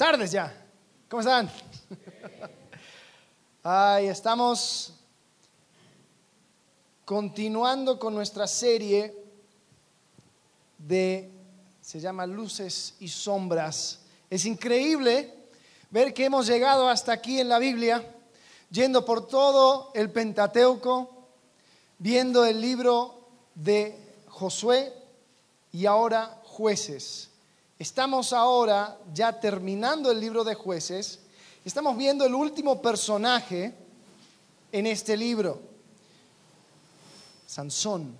tardes ya. ¿Cómo están? Ay, estamos continuando con nuestra serie de, se llama Luces y Sombras. Es increíble ver que hemos llegado hasta aquí en la Biblia, yendo por todo el Pentateuco, viendo el libro de Josué y ahora jueces. Estamos ahora ya terminando el libro de jueces. Estamos viendo el último personaje en este libro, Sansón.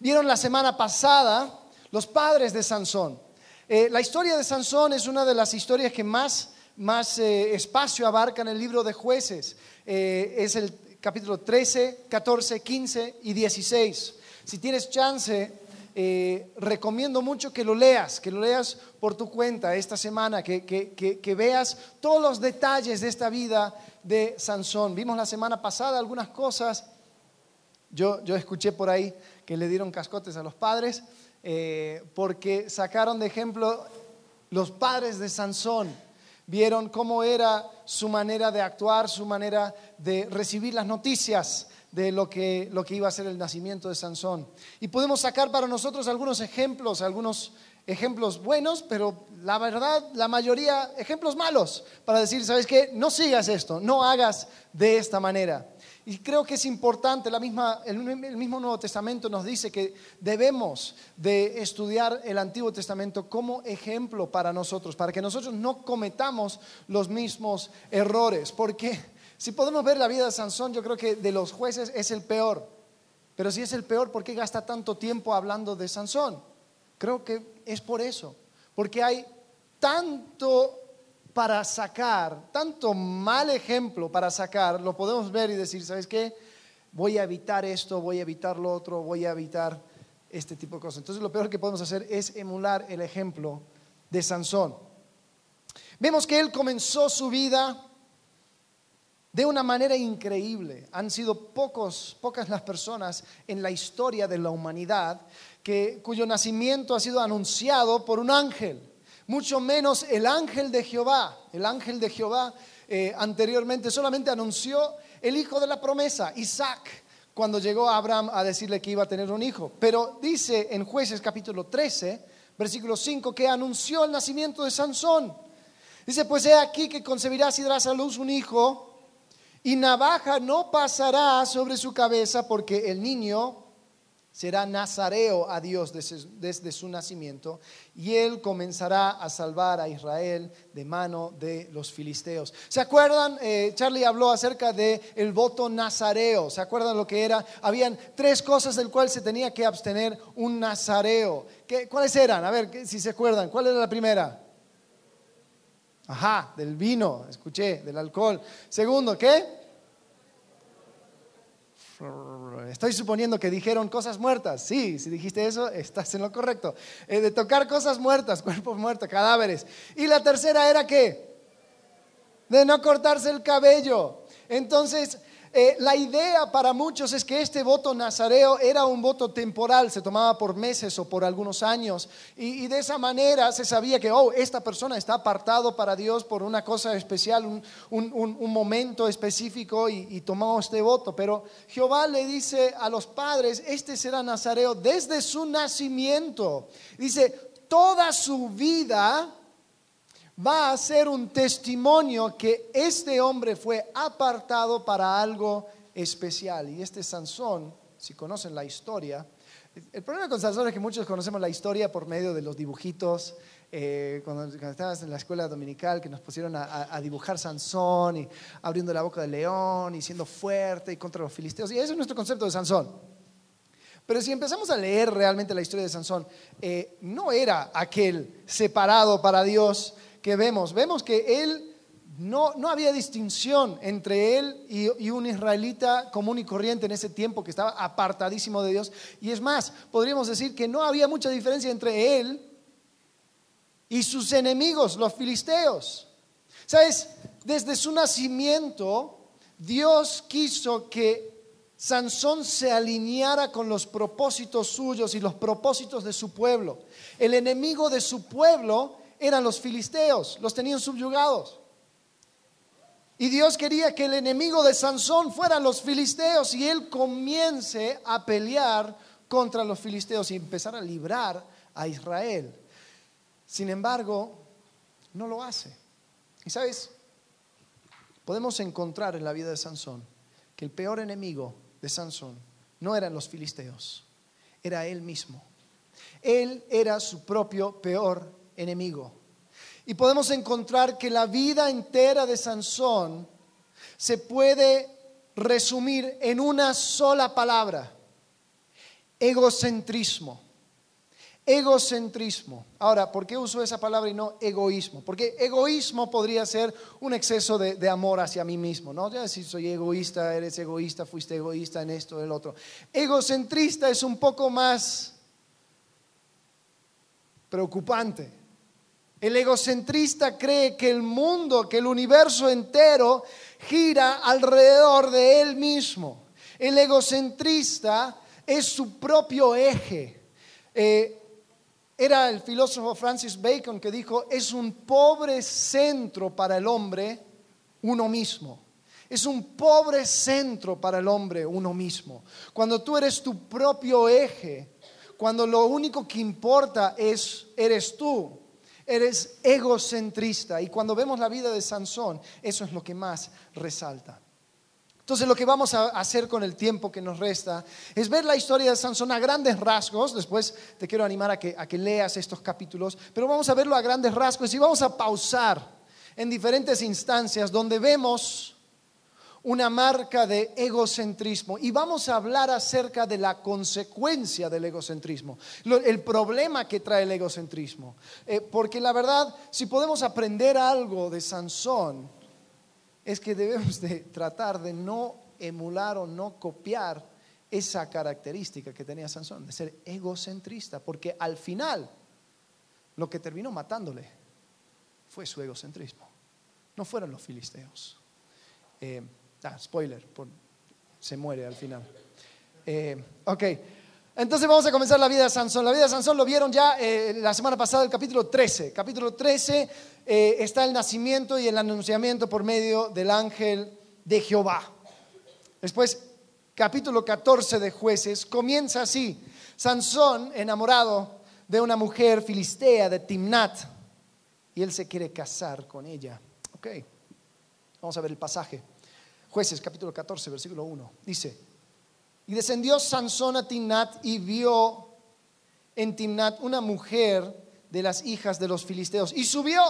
Vieron la semana pasada los padres de Sansón. Eh, la historia de Sansón es una de las historias que más, más eh, espacio abarca en el libro de jueces. Eh, es el capítulo 13, 14, 15 y 16. Si tienes chance, eh, recomiendo mucho que lo leas, que lo leas por tu cuenta esta semana, que, que, veas todos los detalles de esta vida de Sansón. Vimos la semana pasada algunas cosas, yo, yo escuché por ahí que le dieron cascotes a los padres, eh, porque sacaron de ejemplo los padres de Sansón. Vieron cómo era su manera de actuar, su manera de recibir las noticias, de lo que, lo que iba a ser el nacimiento de Sansón. Y podemos sacar para nosotros algunos ejemplos, algunos ejemplos buenos, pero la verdad, la mayoría ejemplos malos, para decir, ¿sabes qué? No sigas esto, no hagas de esta manera. Y creo que es importante, la misma, el, mismo Nuevo Testamento nos dice que debemos de estudiar el Antiguo Testamento como ejemplo para nosotros, para que nosotros no cometamos los mismos errores. Porque si podemos ver la vida de Sansón, yo creo que de los jueces es el peor. Pero si es el peor, ¿por qué gasta tanto tiempo hablando de Sansón? Creo que es por eso. Porque hay tanto para sacar, tanto mal ejemplo para sacar, lo podemos ver y decir, ¿sabes qué? Voy a evitar esto, voy a evitar lo otro, voy a evitar este tipo de cosas. Entonces lo peor que podemos hacer es emular el ejemplo de Sansón. Vemos que él comenzó su vida de una manera increíble. Han sido pocos, pocas las personas en la historia de la humanidad que, cuyo nacimiento ha sido anunciado por un ángel, mucho menos el ángel de Jehová. El ángel de Jehová eh, anteriormente solamente anunció el hijo de la promesa, Isaac, cuando llegó a Abraham a decirle que iba a tener un hijo. Pero dice en jueces capítulo 13, versículo 5, que anunció el nacimiento de Sansón. Dice, pues he aquí que concebirás y darás a luz un hijo y navaja no pasará sobre su cabeza porque el niño será nazareo a Dios desde, su nacimiento y él comenzará a salvar a Israel de mano de los filisteos. ¿Se acuerdan? Eh, Charlie habló acerca del el voto nazareo. ¿Se acuerdan lo que era? Habían tres cosas del cual se tenía que abstener un nazareo. ¿Qué, ¿Cuáles eran? A ver, si se acuerdan. ¿Cuál era la primera? Ajá, del vino, escuché, del alcohol. Segundo, ¿qué? Estoy suponiendo que dijeron cosas muertas. Sí, si dijiste eso, estás en lo correcto. Eh, de tocar cosas muertas, cuerpos muertos, cadáveres. Y la tercera era qué? De no cortarse el cabello. Entonces, eh, la idea para muchos es que este voto nazareo era un voto temporal, se tomaba por meses o por algunos años, y, de esa manera se sabía que, oh, esta persona está apartado para Dios por una cosa especial, un, momento específico, y, y tomó este voto. Pero Jehová le dice a los padres, este será nazareo desde su nacimiento. Dice, toda su vida va a ser un testimonio que este hombre fue apartado para algo especial. Y este Sansón, si conocen la historia, el problema con Sansón es que muchos conocemos la historia por medio de los dibujitos. Eh, cuando, estabas en la escuela dominical, que nos pusieron a, dibujar Sansón y abriendo la boca del león y siendo fuerte y contra los filisteos. Y ese es nuestro concepto de Sansón. Pero si empezamos a leer realmente la historia de Sansón, eh, no era aquel separado para Dios que vemos. Vemos que él no, no había distinción entre él y, y, un israelita común y corriente en ese tiempo que estaba apartadísimo de Dios. Y es más, podríamos decir que no había mucha diferencia entre él y sus enemigos, los filisteos. ¿Sabes? Desde su nacimiento, Dios quiso que Sansón se alineara con los propósitos suyos y los propósitos de su pueblo. El enemigo de su pueblo eran los filisteos, los tenían subyugados. Y Dios quería que el enemigo de Sansón fueran los filisteos y él comience a pelear contra los filisteos y empezar a librar a Israel. Sin embargo, no lo hace. Y sabes, podemos encontrar en la vida de Sansón que el peor enemigo de Sansón no eran los filisteos, era él mismo. Él era su propio peor enemigo. Y podemos encontrar que la vida entera de Sansón se puede resumir en una sola palabra, egocentrismo. Egocentrismo. Ahora, ¿por qué uso esa palabra y no egoísmo? Porque egoísmo podría ser un exceso de, amor hacia mí mismo, ¿no? Ya si soy egoísta, eres egoísta, fuiste egoísta en esto, en el otro. Egocentrista es un poco más preocupante. El egocentrista cree que el mundo, que el universo entero gira alrededor de él mismo. El egocentrista es su propio eje. Eh, era el filósofo Francis Bacon que dijo, es un pobre centro para el hombre uno mismo. Es un pobre centro para el hombre uno mismo. Cuando tú eres tu propio eje, cuando lo único que importa es eres tú, eres egocentrista. Y cuando vemos la vida de Sansón, eso es lo que más resalta. Entonces lo que vamos a hacer con el tiempo que nos resta es ver la historia de Sansón a grandes rasgos. Después te quiero animar a que, a que leas estos capítulos, pero vamos a verlo a grandes rasgos y vamos a pausar en diferentes instancias donde vemos una marca de egocentrismo y vamos a hablar acerca de la consecuencia del egocentrismo, el problema que trae el egocentrismo. Eh, porque la verdad, si podemos aprender algo de Sansón, es que debemos de tratar de no emular o no copiar esa característica que tenía Sansón, de ser egocentrista, porque al final lo que terminó matándole fue su egocentrismo, no fueron los filisteos. Eh, ah, spoiler, se muere al final. Eh, ok, entonces vamos a comenzar la vida de Sansón. La vida de Sansón lo vieron ya eh, la semana pasada, el capítulo 13. Capítulo 13 eh, está el nacimiento y el anunciamiento por medio del ángel de Jehová. Después, capítulo 14 de jueces, comienza así. Sansón, enamorado de una mujer filistea de Timnat, y él se quiere casar con ella. Ok, vamos a ver el pasaje. Jueces, capítulo 14, versículo 1. Dice, y descendió Sansón a Timnat y vio en Timnat una mujer de las hijas de los filisteos. Y subió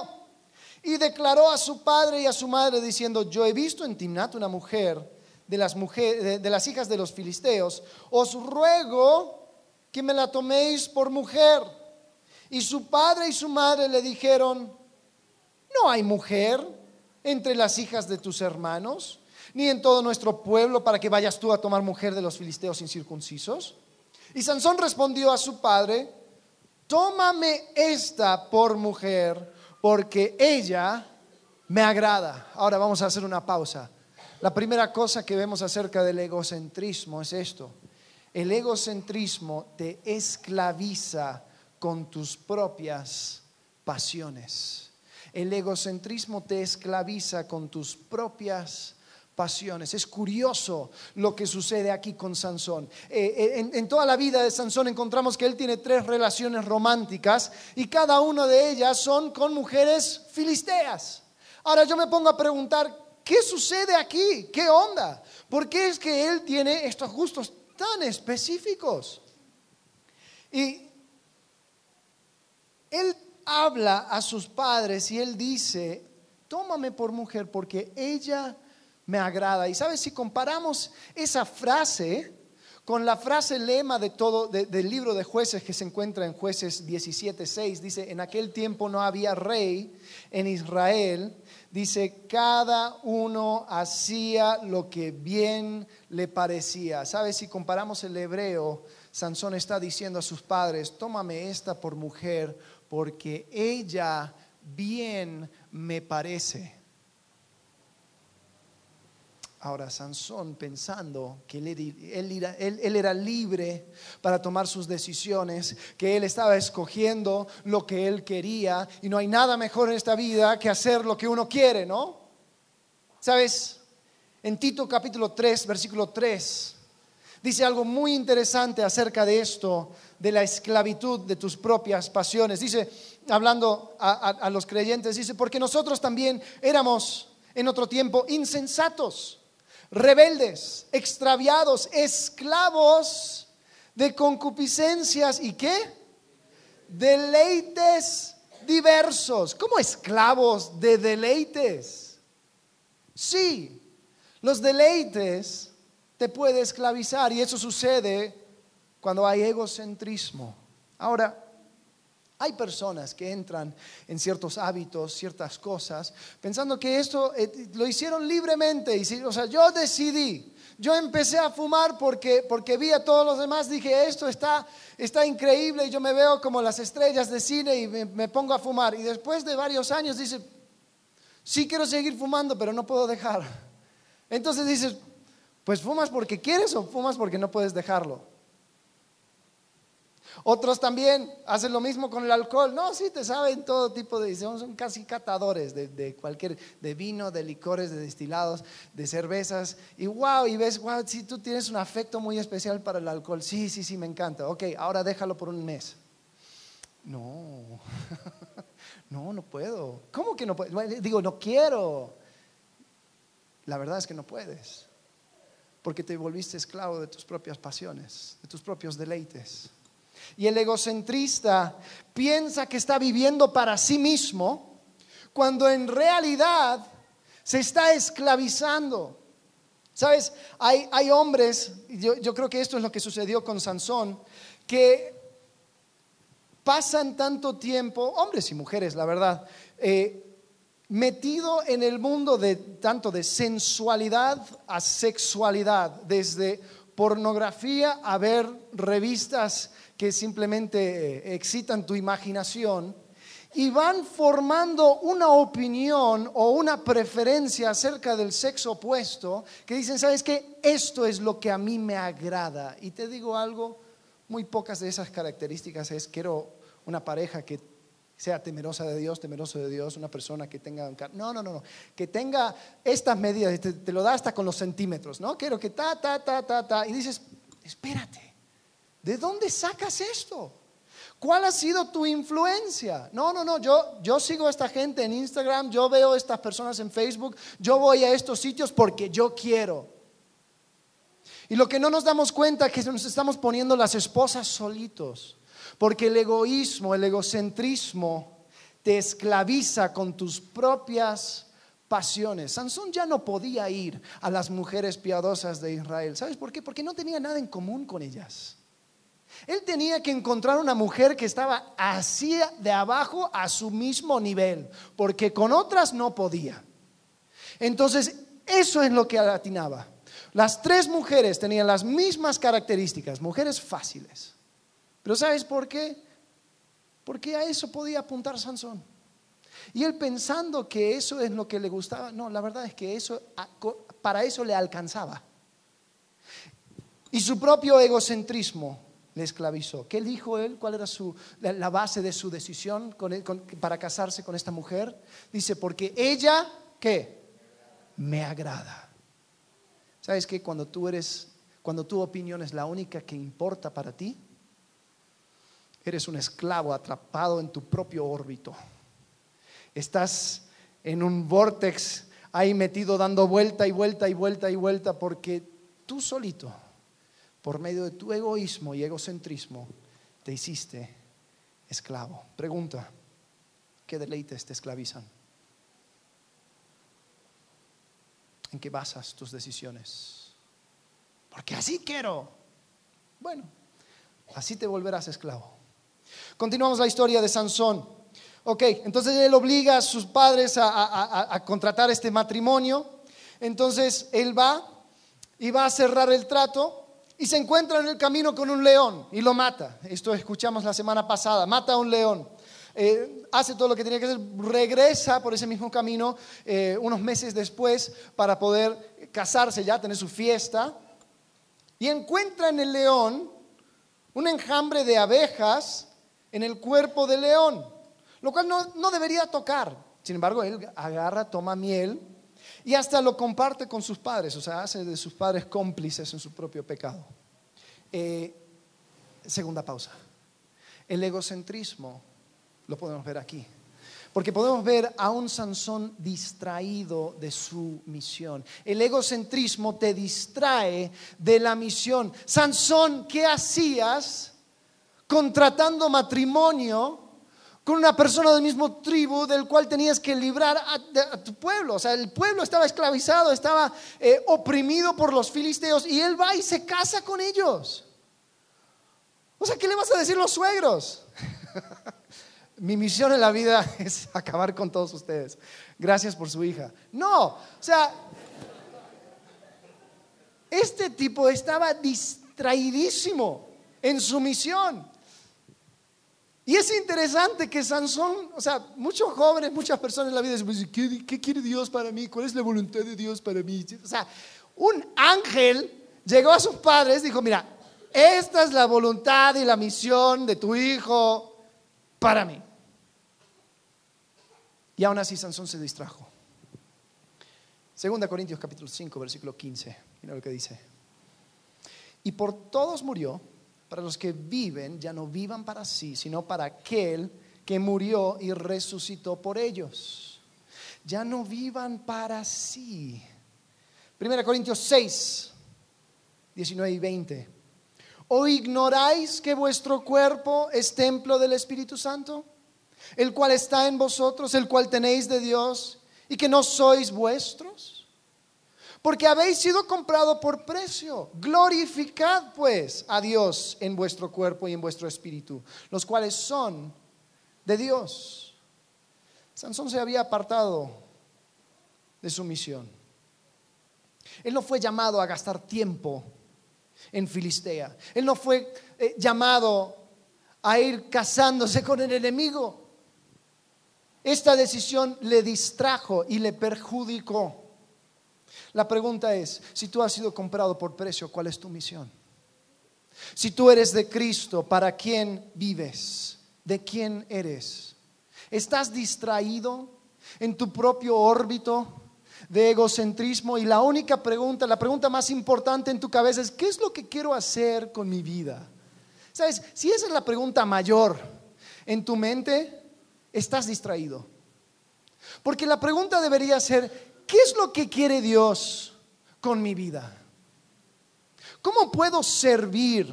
y declaró a su padre y a su madre diciendo, yo he visto en Timnat una mujer de las, de las hijas de los filisteos. Os ruego que me la toméis por mujer. Y su padre y su madre le dijeron, no hay mujer entre las hijas de tus hermanos ni en todo nuestro pueblo para que vayas tú a tomar mujer de los filisteos incircuncisos? Y Sansón respondió a su padre, tómame esta por mujer, porque ella me agrada. Ahora vamos a hacer una pausa. La primera cosa que vemos acerca del egocentrismo es esto. El egocentrismo te esclaviza con tus propias pasiones. El egocentrismo te esclaviza con tus propias pasiones. Es curioso lo que sucede aquí con Sansón. Eh, eh, en, toda la vida de Sansón encontramos que él tiene tres relaciones románticas y cada una de ellas son con mujeres filisteas. Ahora yo me pongo a preguntar, ¿qué sucede aquí? ¿Qué onda? ¿Por qué es que él tiene estos gustos tan específicos? Y él habla a sus padres y él dice, tómame por mujer porque ella me agrada. Y sabes, si comparamos esa frase con la frase lema de todo del libro de jueces que se encuentra en jueces 17.6, dice, en aquel tiempo no había rey en Israel, dice, cada uno hacía lo que bien le parecía. ¿Sabes? Si comparamos el hebreo, Sansón está diciendo a sus padres, tómame esta por mujer, porque ella bien me parece. Ahora Sansón pensando que él, era libre para tomar sus decisiones, que él estaba escogiendo lo que él quería y no hay nada mejor en esta vida que hacer lo que uno quiere, ¿no? ¿Sabes? En Tito capítulo 3, versículo 3, dice algo muy interesante acerca de esto, de la esclavitud de tus propias pasiones. Dice, hablando a los creyentes, dice, porque nosotros también éramos en otro tiempo insensatos rebeldes, extraviados, esclavos de concupiscencias y qué? Deleites diversos. ¿Cómo esclavos de deleites? Sí, los deleites te puede esclavizar y eso sucede cuando hay egocentrismo. Ahora, hay personas que entran en ciertos hábitos, ciertas cosas, pensando que esto eh, lo hicieron libremente. O sea, yo decidí, yo empecé a fumar porque, porque vi a todos los demás, dije, esto está, está increíble y yo me veo como las estrellas de cine y me, me pongo a fumar. Y después de varios años dice, sí quiero seguir fumando, pero no puedo dejar. Entonces dices, pues fumas porque quieres o fumas porque no puedes dejarlo. Otros también hacen lo mismo con el alcohol. No, sí, te saben todo tipo de, son, casi catadores de, cualquier, de vino, de licores, de destilados, de cervezas. Y wow, y ves, wow, si tú tienes un afecto muy especial para el alcohol. Sí, sí, sí, me encanta. Ok, ahora déjalo por un mes. No, no, no puedo. ¿Cómo que no puedo? Digo, no quiero. La verdad es que no puedes. Porque te volviste esclavo de tus propias pasiones, de tus propios deleites. Y el egocentrista piensa que está viviendo para sí mismo cuando en realidad se está esclavizando. Sabes, hay, hombres, yo, yo creo que esto es lo que sucedió con Sansón, que pasan tanto tiempo, hombres y mujeres, la verdad, eh, metido en el mundo de tanto de sensualidad a sexualidad, desde pornografía a ver revistas que simplemente eh, excitan tu imaginación y van formando una opinión o una preferencia acerca del sexo opuesto que dicen, ¿sabes qué? Esto es lo que a mí me agrada. Y te digo algo, muy pocas de esas características es, quiero una pareja que sea temerosa de Dios, temeroso de Dios, una persona que tenga... No, no, no, no, que tenga estas medidas, te, te lo da hasta con los centímetros, ¿no? Quiero que ta, ta, ta, ta, ta, y dices, espérate. ¿De dónde sacas esto? ¿Cuál ha sido tu influencia? No, no, no, yo, yo sigo a esta gente en Instagram, yo veo a estas personas en Facebook, yo voy a estos sitios porque yo quiero. Y lo que no nos damos cuenta es que nos estamos poniendo las esposas solitos, porque el egoísmo, el egocentrismo te esclaviza con tus propias pasiones. Sansón ya no podía ir a las mujeres piadosas de Israel. ¿Sabes por qué? Porque no tenía nada en común con ellas. Él tenía que encontrar una mujer que estaba así de abajo a su mismo nivel, porque con otras no podía. Entonces, eso es lo que atinaba. Las tres mujeres tenían las mismas características, mujeres fáciles. Pero ¿sabes por qué? Porque a eso podía apuntar Sansón. Y él pensando que eso es lo que le gustaba, no, la verdad es que eso para eso le alcanzaba. Y su propio egocentrismo le esclavizó. ¿Qué dijo él? ¿Cuál era su, la, base de su decisión para casarse con esta mujer? Dice, porque ella, ¿qué? Me agrada. ¿Sabes qué? Cuando tú eres, cuando tu opinión es la única que importa para ti, eres un esclavo atrapado en tu propio órbito. Estás en un vortex ahí metido dando vuelta y vuelta y vuelta y vuelta porque tú solito por medio de tu egoísmo y egocentrismo, te hiciste esclavo. Pregunta, ¿qué deleites te esclavizan? ¿En qué basas tus decisiones? Porque así quiero. Bueno, así te volverás esclavo. Continuamos la historia de Sansón. Ok, entonces él obliga a sus padres a, a contratar este matrimonio. Entonces él va y va a cerrar el trato y se encuentra en el camino con un león y lo mata. Esto escuchamos la semana pasada, mata a un león. eh, hace todo lo que tenía que hacer, regresa por ese mismo camino eh, unos meses después para poder casarse ya, tener su fiesta, y encuentra en el león un enjambre de abejas en el cuerpo del león, lo cual no, no debería tocar. Sin embargo, él agarra, toma miel y hasta lo comparte con sus padres, o sea, hace de sus padres cómplices en su propio pecado. Eh, segunda pausa. El egocentrismo lo podemos ver aquí. Porque podemos ver a un Sansón distraído de su misión. El egocentrismo te distrae de la misión. Sansón, ¿qué hacías contratando matrimonio con una persona del mismo tribu del cual tenías que librar a, tu pueblo. O sea, el pueblo estaba esclavizado, estaba eh, oprimido por los filisteos y él va y se casa con ellos. O sea, ¿qué le vas a decir los suegros? Mi misión en la vida es acabar con todos ustedes. Gracias por su hija. No, o sea, este tipo estaba distraidísimo en su misión. Y es interesante que Sansón, o sea, muchos jóvenes, muchas personas en la vida dicen, ¿qué, ¿qué, quiere Dios para mí? ¿Cuál es la voluntad de Dios para mí? O sea, un ángel llegó a sus padres y dijo, mira, esta es la voluntad y la misión de tu hijo para mí. Y aún así Sansón se distrajo. Segunda Corintios capítulo 5, versículo 15. Mira lo que dice. Y por todos murió para los que viven, ya no vivan para sí, sino para aquel que murió y resucitó por ellos. Ya no vivan para sí. Primera Corintios 6, 19 y 20. ¿O ignoráis que vuestro cuerpo es templo del Espíritu Santo, el cual está en vosotros, el cual tenéis de Dios, y que no sois vuestros? Porque habéis sido comprado por precio. Glorificad pues a Dios en vuestro cuerpo y en vuestro espíritu, los cuales son de Dios. Sansón se había apartado de su misión. Él no fue llamado a gastar tiempo en Filistea. Él no fue eh, llamado a ir casándose con el enemigo. Esta decisión le distrajo y le perjudicó. La pregunta es, si tú has sido comprado por precio, ¿cuál es tu misión? Si tú eres de Cristo, ¿para quién vives? ¿De quién eres? ¿Estás distraído en tu propio órbito de egocentrismo? Y la única pregunta, la pregunta más importante en tu cabeza es, ¿qué es lo que quiero hacer con mi vida? ¿Sabes? Si esa es la pregunta mayor en tu mente, estás distraído. Porque la pregunta debería ser, ¿qué es lo que quiere Dios con mi vida? ¿Cómo puedo servir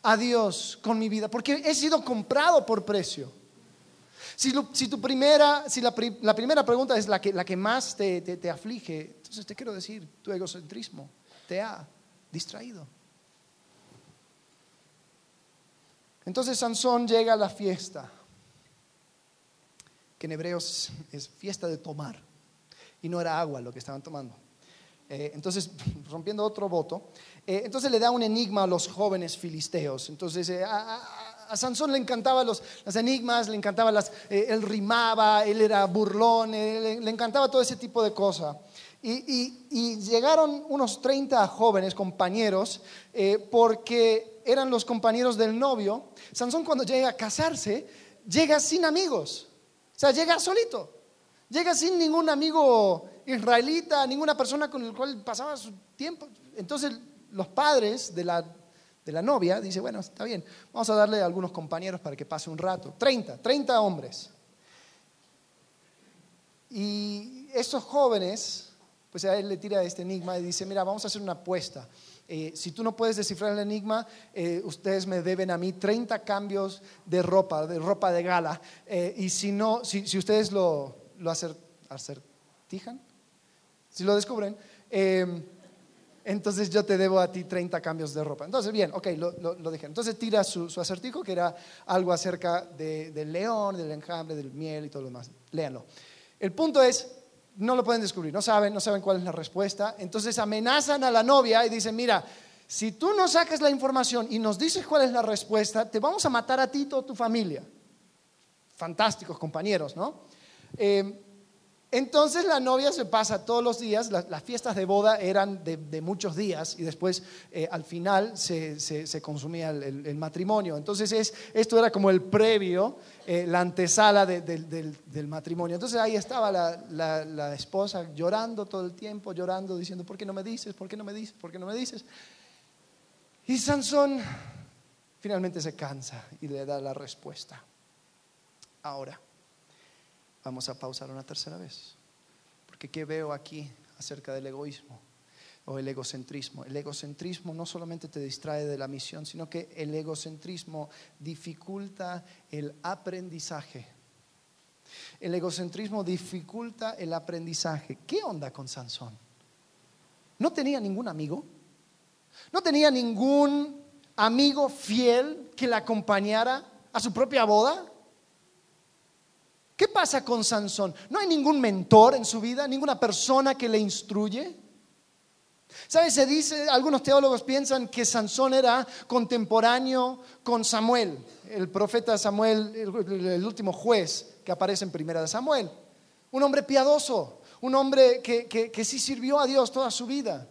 a Dios con mi vida? Porque he sido comprado por precio. Si, tu primera, si la, primera pregunta es la que, la que más te, te aflige, entonces te quiero decir, tu egocentrismo te ha distraído. Entonces Sansón llega a la fiesta, que en hebreos es fiesta de tomar y no era agua lo que estaban tomando. Eh, entonces, rompiendo otro voto, eh, entonces le da un enigma a los jóvenes filisteos. Entonces, eh, a, Sansón le encantaban los, enigmas, le encantaba las, él rimaba, él era burlón, le encantaba todo ese tipo de cosas. Y, y, llegaron unos 30 jóvenes compañeros porque eran los compañeros del novio. Sansón cuando llega a casarse, llega sin amigos, o sea, llega solito. Llega sin ningún amigo israelita, ninguna persona con el cual pasaba su tiempo. Entonces los padres de la, de la novia dicen, bueno, está bien, vamos a darle a algunos compañeros para que pase un rato. 30, 30 hombres. Y estos jóvenes, pues a él le tira este enigma y dice, mira, vamos a hacer una apuesta. Eh, si tú no puedes descifrar el enigma, eh, ustedes me deben a mí 30 cambios de ropa, de ropa de gala. Eh, y si no, si ustedes lo, lo acertijan, si lo descubren, em, entonces yo te debo a ti 30 cambios de ropa. Entonces, bien, ok, lo, lo, Entonces tira su, acertijo, que era algo acerca del león, del enjambre, del miel y todo lo demás. Léanlo. El punto es, no lo pueden descubrir, no saben, no saben cuál es la respuesta. Entonces amenazan a la novia y dicen, mira, si tú no sacas la información y nos dices cuál es la respuesta, te vamos a matar a ti y toda tu familia. fantásticos compañeros, ¿no? Eh, entonces la novia se pasa todos los días, las, fiestas de boda eran de, muchos días y después eh, al final se, consumía el, matrimonio. Entonces esto era como el previo, eh, la antesala del, matrimonio. Entonces ahí estaba la, la, esposa llorando todo el tiempo, llorando, diciendo, ¿por qué no me dices? ¿Por qué no me dices? ¿Por qué no me dices? Y Sansón finalmente se cansa y le da la respuesta. Ahora. Vamos a pausar una tercera vez. Porque ¿qué veo aquí acerca del egoísmo o el egocentrismo? El egocentrismo no solamente te distrae de la misión, sino que el egocentrismo dificulta el aprendizaje. El egocentrismo dificulta el aprendizaje. ¿Qué onda con Sansón? ¿No tenía ningún amigo? ¿No tenía ningún amigo fiel que le acompañara a su propia boda? ¿Qué pasa con Sansón? ¿No hay ningún mentor en su vida? ¿Ninguna persona que le instruye? ¿Sabes? Se dice, algunos teólogos piensan que Sansón era contemporáneo con Samuel, el profeta Samuel, el, último juez que aparece en Primera de Samuel. Un hombre piadoso, un hombre que, que sí sirvió a Dios toda su vida.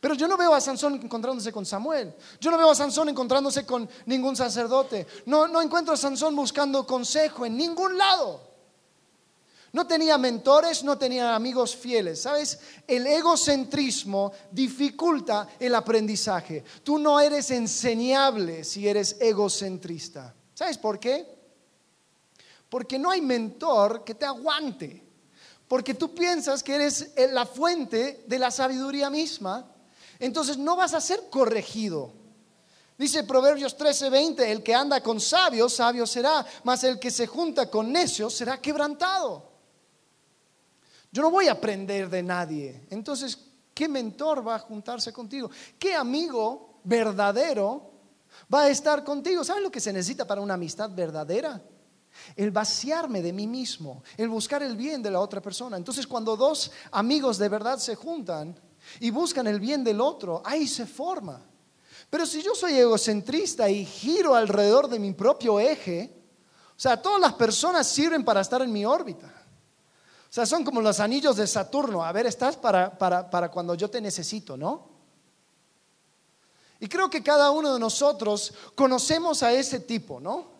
Pero yo no veo a Sansón encontrándose con Samuel. Yo no veo a Sansón encontrándose con ningún sacerdote. No, no encuentro a Sansón buscando consejo en ningún lado. No tenía mentores, no tenía amigos fieles. ¿Sabes? El egocentrismo dificulta el aprendizaje. Tú no eres enseñable si eres egocentrista. ¿Sabes por qué? Porque no hay mentor que te aguante. Porque tú piensas que eres la fuente de la sabiduría misma entonces no vas a ser corregido. Dice Proverbios 13:20, el que anda con sabios, sabio será, mas el que se junta con necios será quebrantado. Yo no voy a aprender de nadie. Entonces, ¿qué mentor va a juntarse contigo? ¿Qué amigo verdadero va a estar contigo? ¿Sabes lo que se necesita para una amistad verdadera? El vaciarme de mí mismo, el buscar el bien de la otra persona. Entonces, cuando dos amigos de verdad se juntan, y buscan el bien del otro, ahí se forma. Pero si yo soy egocentrista y giro alrededor de mi propio eje, o sea, todas las personas sirven para estar en mi órbita. O sea, son como los anillos de Saturno. A ver, estás para, para cuando yo te necesito, ¿no? Y creo que cada uno de nosotros conocemos a ese tipo, ¿no?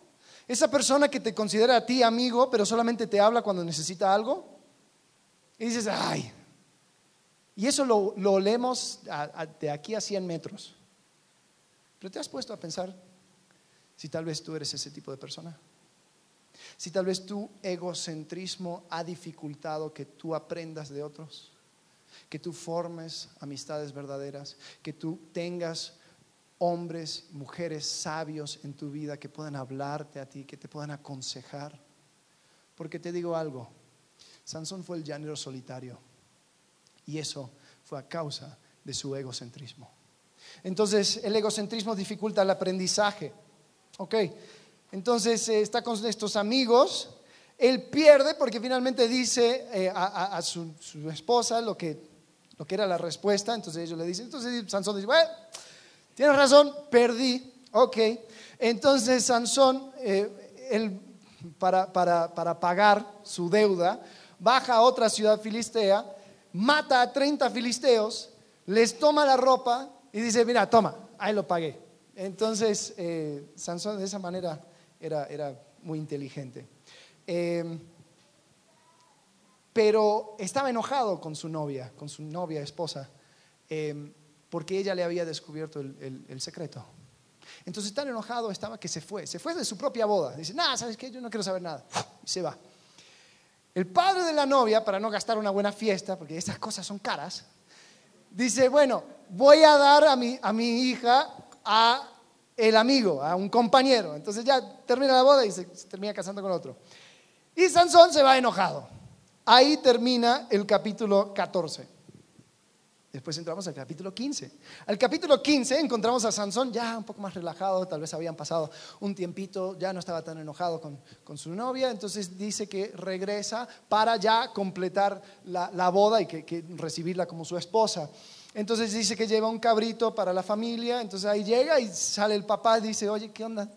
Esa persona que te considera a ti amigo, pero solamente te habla cuando necesita algo. Y dices, ay, y eso lo, lo leemos de aquí a 100 metros. Pero te has puesto a pensar si tal vez tú eres ese tipo de persona. Si tal vez tu egocentrismo ha dificultado que tú aprendas de otros, que tú formes amistades verdaderas, que tú tengas hombres, mujeres sabios en tu vida que puedan hablarte a ti, que te puedan aconsejar. Porque te digo algo, Sansón fue el llanero solitario. Y eso fue a causa de su egocentrismo. Entonces, el egocentrismo dificulta el aprendizaje. Ok, entonces eh, está con estos amigos, él pierde porque finalmente dice eh, a, su, esposa lo que, lo que era la respuesta, entonces ellos le dicen, entonces Sansón dice, bueno, tienes razón, perdí, ok. Entonces Sansón, eh, él, para, para, para pagar su deuda, baja a otra ciudad filistea mata a 30 filisteos, les toma la ropa y dice, mira, toma, ahí lo pagué. Entonces, eh, Sansón de esa manera era, era muy inteligente. Em, pero estaba enojado con su novia, con su novia, esposa, em, porque ella le había descubierto el, secreto. Entonces tan enojado estaba que se fue, se fue de su propia boda. Dice, nada, ¿sabes qué? Yo no quiero saber nada. Se va. El padre de la novia, para no gastar una buena fiesta, porque esas cosas son caras, dice, bueno, voy a dar a mi, a mi hija a el amigo, a un compañero. Entonces ya termina la boda y se termina casando con otro. Y Sansón se va enojado. Ahí termina el capítulo 14. Después entramos al capítulo 15. Al capítulo 15 encontramos a Sansón ya un poco más relajado, tal vez habían pasado un tiempito, ya no estaba tan enojado con, su novia, entonces dice que regresa para ya completar la, boda y que, recibirla como su esposa. Entonces dice que lleva un cabrito para la familia, entonces ahí llega y sale el papá y dice, oye, ¿qué onda?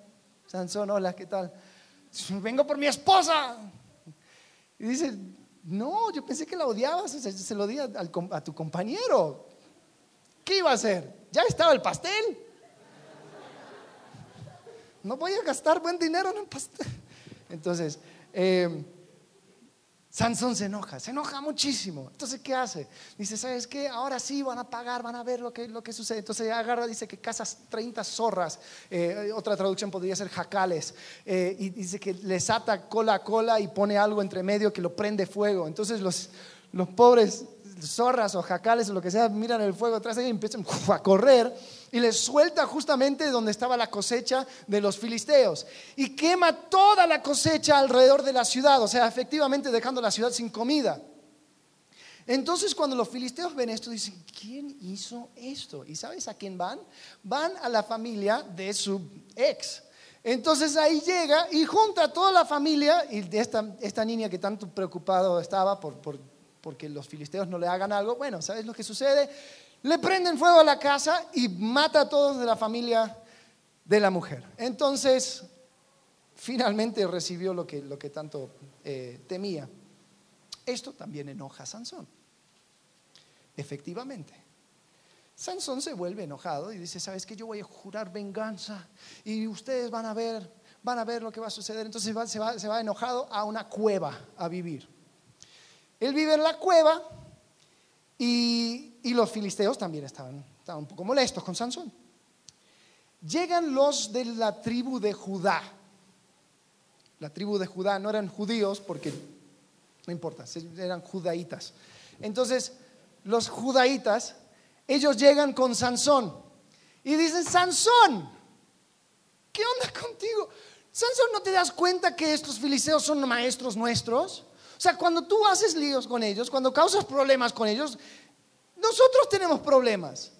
Sansón, hola, ¿qué tal? vengo por mi esposa. Y dice, no, yo pensé que la odiabas, se lo di a tu compañero. ¿Qué iba a hacer? Ya estaba el pastel. No voy a gastar buen dinero en el pastel. Entonces, eh, Sansón se enoja, se enoja muchísimo. Entonces, ¿qué hace? Dice, ¿sabes qué? Ahora sí van a pagar, van a ver lo que, lo que sucede. Entonces agarra, dice que cazas 30 zorras, eh, otra traducción podría ser jacales, eh, y dice que les ata cola a cola y pone algo entre medio que lo prende fuego. Entonces los, los pobres zorras o jacales o lo que sea miran el fuego atrás y empiezan a correr y les suelta justamente donde estaba la cosecha de los filisteos y quema toda la cosecha alrededor de la ciudad, o sea, efectivamente dejando la ciudad sin comida. Entonces cuando los filisteos ven esto, dicen, ¿quién hizo esto? ¿Y sabes a quién van? Van a la familia de su ex. Entonces ahí llega y junta a toda la familia y de esta, esta niña que tanto preocupado estaba por, por, porque los filisteos no le hagan algo. Bueno, ¿sabes lo que sucede? Le prenden fuego a la casa y mata a todos de la familia de la mujer. Entonces, finalmente recibió lo que, lo que tanto eh, temía. Esto también enoja a Sansón. Efectivamente. Sansón se vuelve enojado y dice, ¿sabes qué? Yo voy a jurar venganza y ustedes van a ver, van a ver lo que va a suceder. Entonces se, va, se va enojado a una cueva a vivir. Él vive en la cueva y, los filisteos también estaban un poco molestos con Sansón. Llegan los de la tribu de Judá. La tribu de Judá no eran judíos porque, no importa, eran judaítas. Entonces, los judaítas, ellos llegan con Sansón y dicen, Sansón, ¿qué onda contigo? Sansón, ¿no te das cuenta que estos filisteos son maestros nuestros? O sea, cuando tú haces líos con ellos, cuando causas problemas con ellos, nosotros tenemos problemas.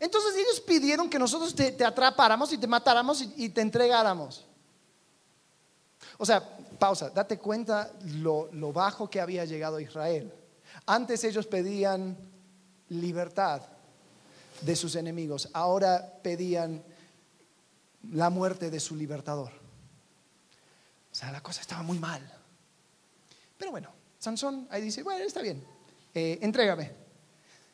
Entonces ellos pidieron que nosotros te, atrapáramos y te matáramos y, te entregáramos. O sea, pausa, date cuenta lo, lo bajo que había llegado Israel. Antes ellos pedían libertad de sus enemigos, ahora pedían la muerte de su libertador. O sea, la cosa estaba muy mal. Pero bueno, Sansón ahí dice, bueno, está bien, eh, entrégame.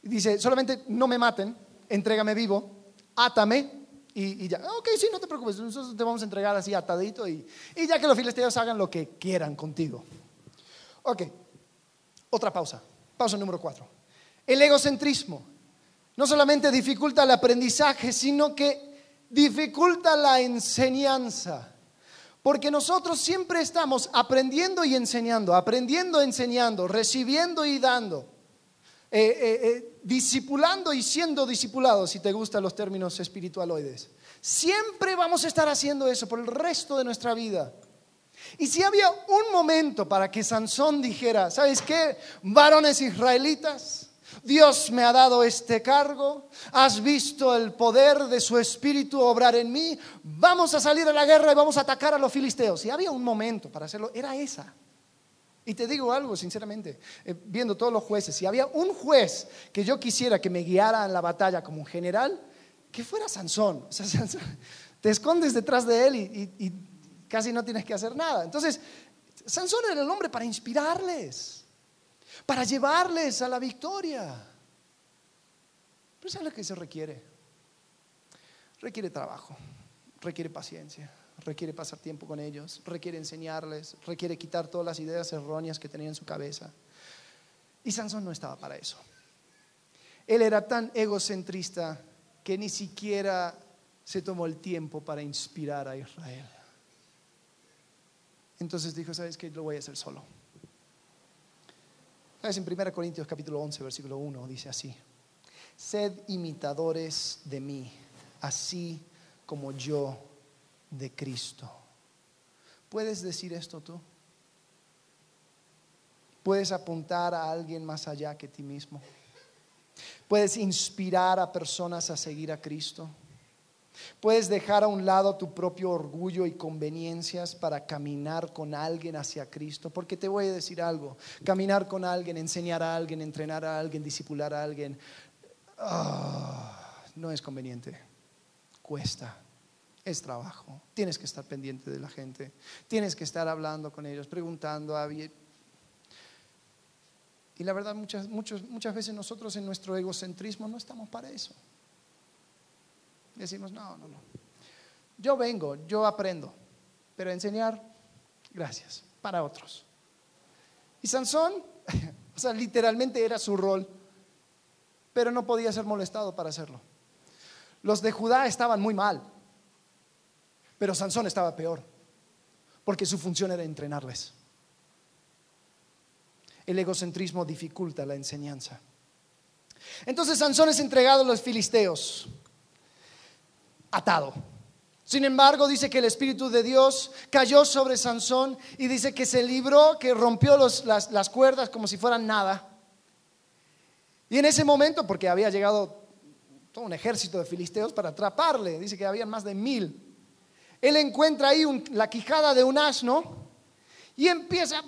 Dice, solamente no me maten, entrégame vivo, átame y, ya. Ok, sí, no te preocupes, nosotros te vamos a entregar así atadito y, y ya que los filisteos hagan lo que quieran contigo. Ok, otra pausa, pausa número cuatro. El egocentrismo no solamente dificulta el aprendizaje, sino que dificulta la enseñanza. Porque nosotros siempre estamos aprendiendo y enseñando, aprendiendo, enseñando, recibiendo y dando, eh, eh, eh, discipulando y siendo discipulados, si te gustan los términos espiritualoides. Siempre vamos a estar haciendo eso por el resto de nuestra vida. Y si había un momento para que Sansón dijera, ¿sabes qué? Varones israelitas, Dios me ha dado este cargo, has visto el poder de su espíritu obrar en mí, vamos a salir a la guerra y vamos a atacar a los filisteos. Y había un momento para hacerlo, era esa. Y te digo algo, sinceramente, eh, viendo todos los jueces, si había un juez que yo quisiera que me guiara en la batalla como un general, que fuera Sansón. O sea, te escondes detrás de él y casi no tienes que hacer nada. Entonces, Sansón era el hombre para inspirarles para llevarles a la victoria. Pero ¿sabes lo que se requiere? Requiere trabajo, requiere paciencia, requiere pasar tiempo con ellos, requiere enseñarles, requiere quitar todas las ideas erróneas que tenían en su cabeza. Y Sansón no estaba para eso. Él era tan egocentrista que ni siquiera se tomó el tiempo para inspirar a Israel. Entonces dijo, ¿sabes qué? Lo voy a hacer solo. En 1 Corintios capítulo 11, versículo 1 dice así, sed imitadores de mí, así como yo de Cristo. ¿Puedes decir esto tú? ¿Puedes apuntar a alguien más allá que ti mismo? ¿Puedes inspirar a personas a seguir a Cristo? Puedes dejar a un lado tu propio orgullo y conveniencias para caminar con alguien hacia Cristo. Porque te voy a decir algo, caminar con alguien, enseñar a alguien, entrenar a alguien, disipular a alguien, ah, no es conveniente. Cuesta, es trabajo. Tienes que estar pendiente de la gente. Tienes que estar hablando con ellos, preguntando. A... Y la verdad, muchas, muchas veces nosotros en nuestro egocentrismo no estamos para eso. Decimos, no, no, no. Yo vengo, yo aprendo, pero enseñar, gracias, para otros. Y Sansón, o sea, literalmente era su rol, pero no podía ser molestado para hacerlo. Los de Judá estaban muy mal, pero Sansón estaba peor, porque su función era entrenarles. El egocentrismo dificulta la enseñanza. Entonces Sansón es entregado a los filisteos, atado. Sin embargo, dice que el Espíritu de Dios cayó sobre Sansón y dice que se libró, que rompió las, las cuerdas como si fueran nada. Y en ese momento, porque había llegado todo un ejército de filisteos para atraparle, dice que había más de mil. Él encuentra ahí la quijada de un asno y empieza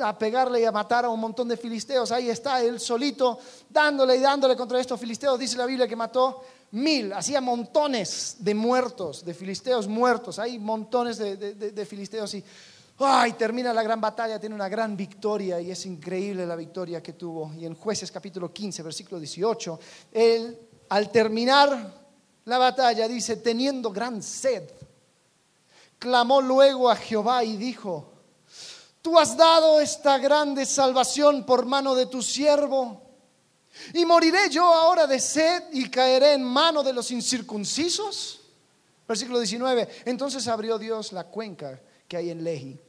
a pegarle y a matar a un montón de filisteos. Ahí está él solito dándole y dándole contra estos filisteos. Dice la Biblia que mató mil, hacía montones de muertos, de filisteos muertos. Hay montones de, de filisteos y Ay, termina la gran batalla, tiene una gran victoria y es increíble la victoria que tuvo. Y en jueces capítulo 15, versículo 18, él al terminar la batalla dice, teniendo gran sed, clamó luego a Jehová y dijo, tú has dado esta grande salvación por mano de tu siervo. ¿Y moriré yo ahora de sed y caeré en mano de los incircuncisos? Versículo 19. Entonces abrió Dios la cuenca que hay en Lehi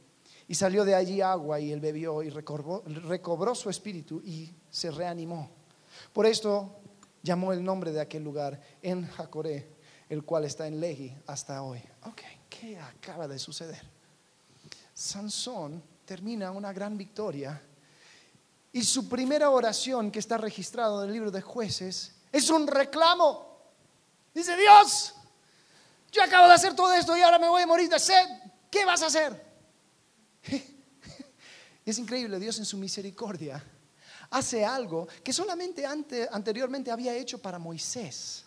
y salió de allí agua y él bebió y recobró, su espíritu y se reanimó. Por esto llamó el nombre de aquel lugar en Jacoré, el cual está en Lehi hasta hoy. Ok, ¿qué acaba de suceder? Sansón termina una gran victoria y su primera oración que está registrado en el libro de jueces es un reclamo. Dice Dios, yo acabo de hacer todo esto y ahora me voy a morir de sed. ¿Qué vas a hacer? Es increíble, Dios en su misericordia hace algo que solamente anteriormente había hecho para Moisés.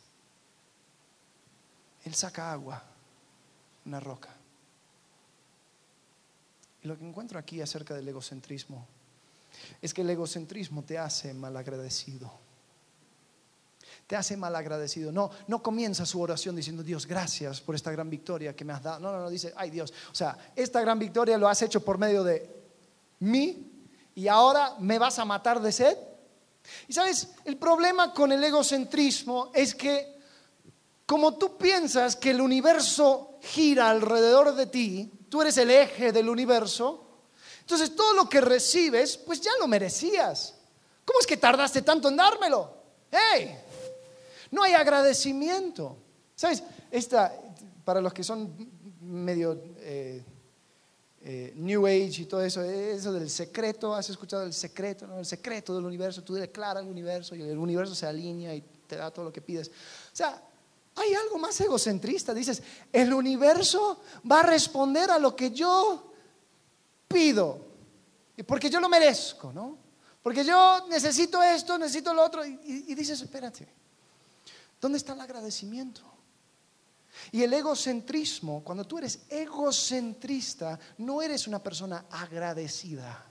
Él saca agua, una roca. Y lo que encuentro aquí acerca del egocentrismo es que el egocentrismo te hace malagradecido. Te hace malagradecido. No, no comienza su oración diciendo, Dios, gracias por esta gran victoria que me has dado. No, no, no, dice, ay Dios. O sea, esta gran victoria lo has hecho por medio de mí y ahora me vas a matar de sed. Y sabes, el problema con el egocentrismo es que como tú piensas que el universo gira alrededor de ti, tú eres el eje del universo, entonces todo lo que recibes, pues ya lo merecías. ¿Cómo es que tardaste tanto en dármelo? ¡Hey! No hay agradecimiento. ¿Sabes? Esta, para los que son medio eh, eh, New Age y todo eso, eso del secreto, has escuchado el secreto, ¿no? el secreto del universo, tú declaras el universo y el universo se alinea y te da todo lo que pides. O sea, hay algo más egocentrista, dices, el universo va a responder a lo que yo pido, porque yo lo merezco, ¿no? Porque yo necesito esto, necesito lo otro, y, y dices, espérate, ¿dónde está el agradecimiento? Y el egocentrismo, cuando tú eres egocentrista, no eres una persona agradecida.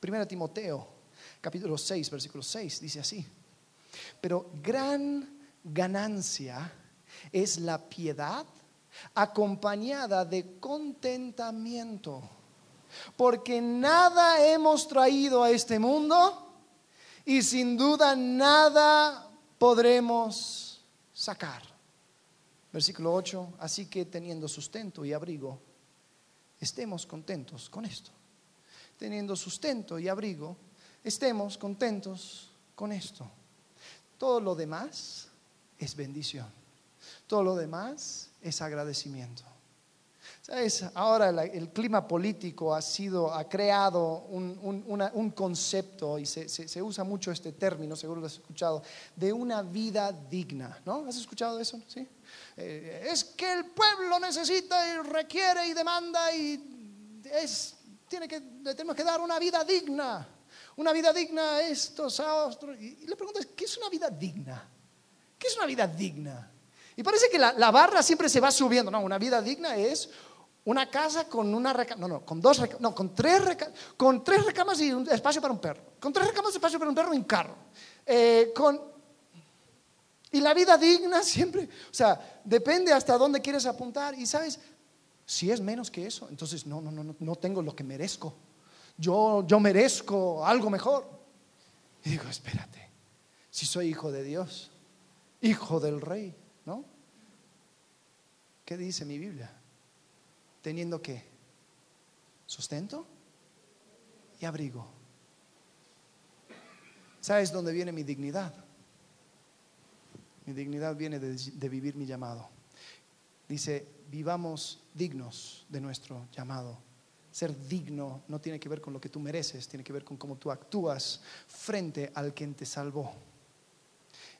Primero Timoteo, capítulo 6, versículo 6, dice así. Pero gran ganancia es la piedad acompañada de contentamiento. Porque nada hemos traído a este mundo y sin duda nada podremos sacar. Versículo 8, así que teniendo sustento y abrigo, estemos contentos con esto. Teniendo sustento y abrigo, estemos contentos con esto. Todo lo demás es bendición. Todo lo demás es agradecimiento. Ahora el clima político ha sido, ha creado un, concepto y se, usa mucho este término, seguro lo has escuchado, de una vida digna, ¿no? ¿Has escuchado eso? Sí. Eh, es que el pueblo necesita y requiere y demanda y es, tiene que, le tenemos que dar una vida digna. Una vida digna, estos, otros. Y, y le preguntas, ¿qué es una vida digna? ¿Qué es una vida digna? Y parece que la, barra siempre se va subiendo. No, una vida digna es una casa con una recama, no, no, con dos recamas, no, con tres, con tres recamas y un espacio para un perro. Con tres recamas y espacio para un perro y un carro. Eh, con, y la vida digna siempre, o sea, depende hasta dónde quieres apuntar. Y sabes, si es menos que eso, entonces no, no, no, no tengo lo que merezco. Yo, yo merezco algo mejor. Y digo, espérate, si soy hijo de Dios, hijo del rey, ¿no? ¿Qué dice mi Biblia? Teniendo qué? Sustento y abrigo. ¿Sabes dónde viene mi dignidad? Mi dignidad viene de, vivir mi llamado. Dice, vivamos dignos de nuestro llamado. Ser digno no tiene que ver con lo que tú mereces, tiene que ver con cómo tú actúas frente al quien te salvó.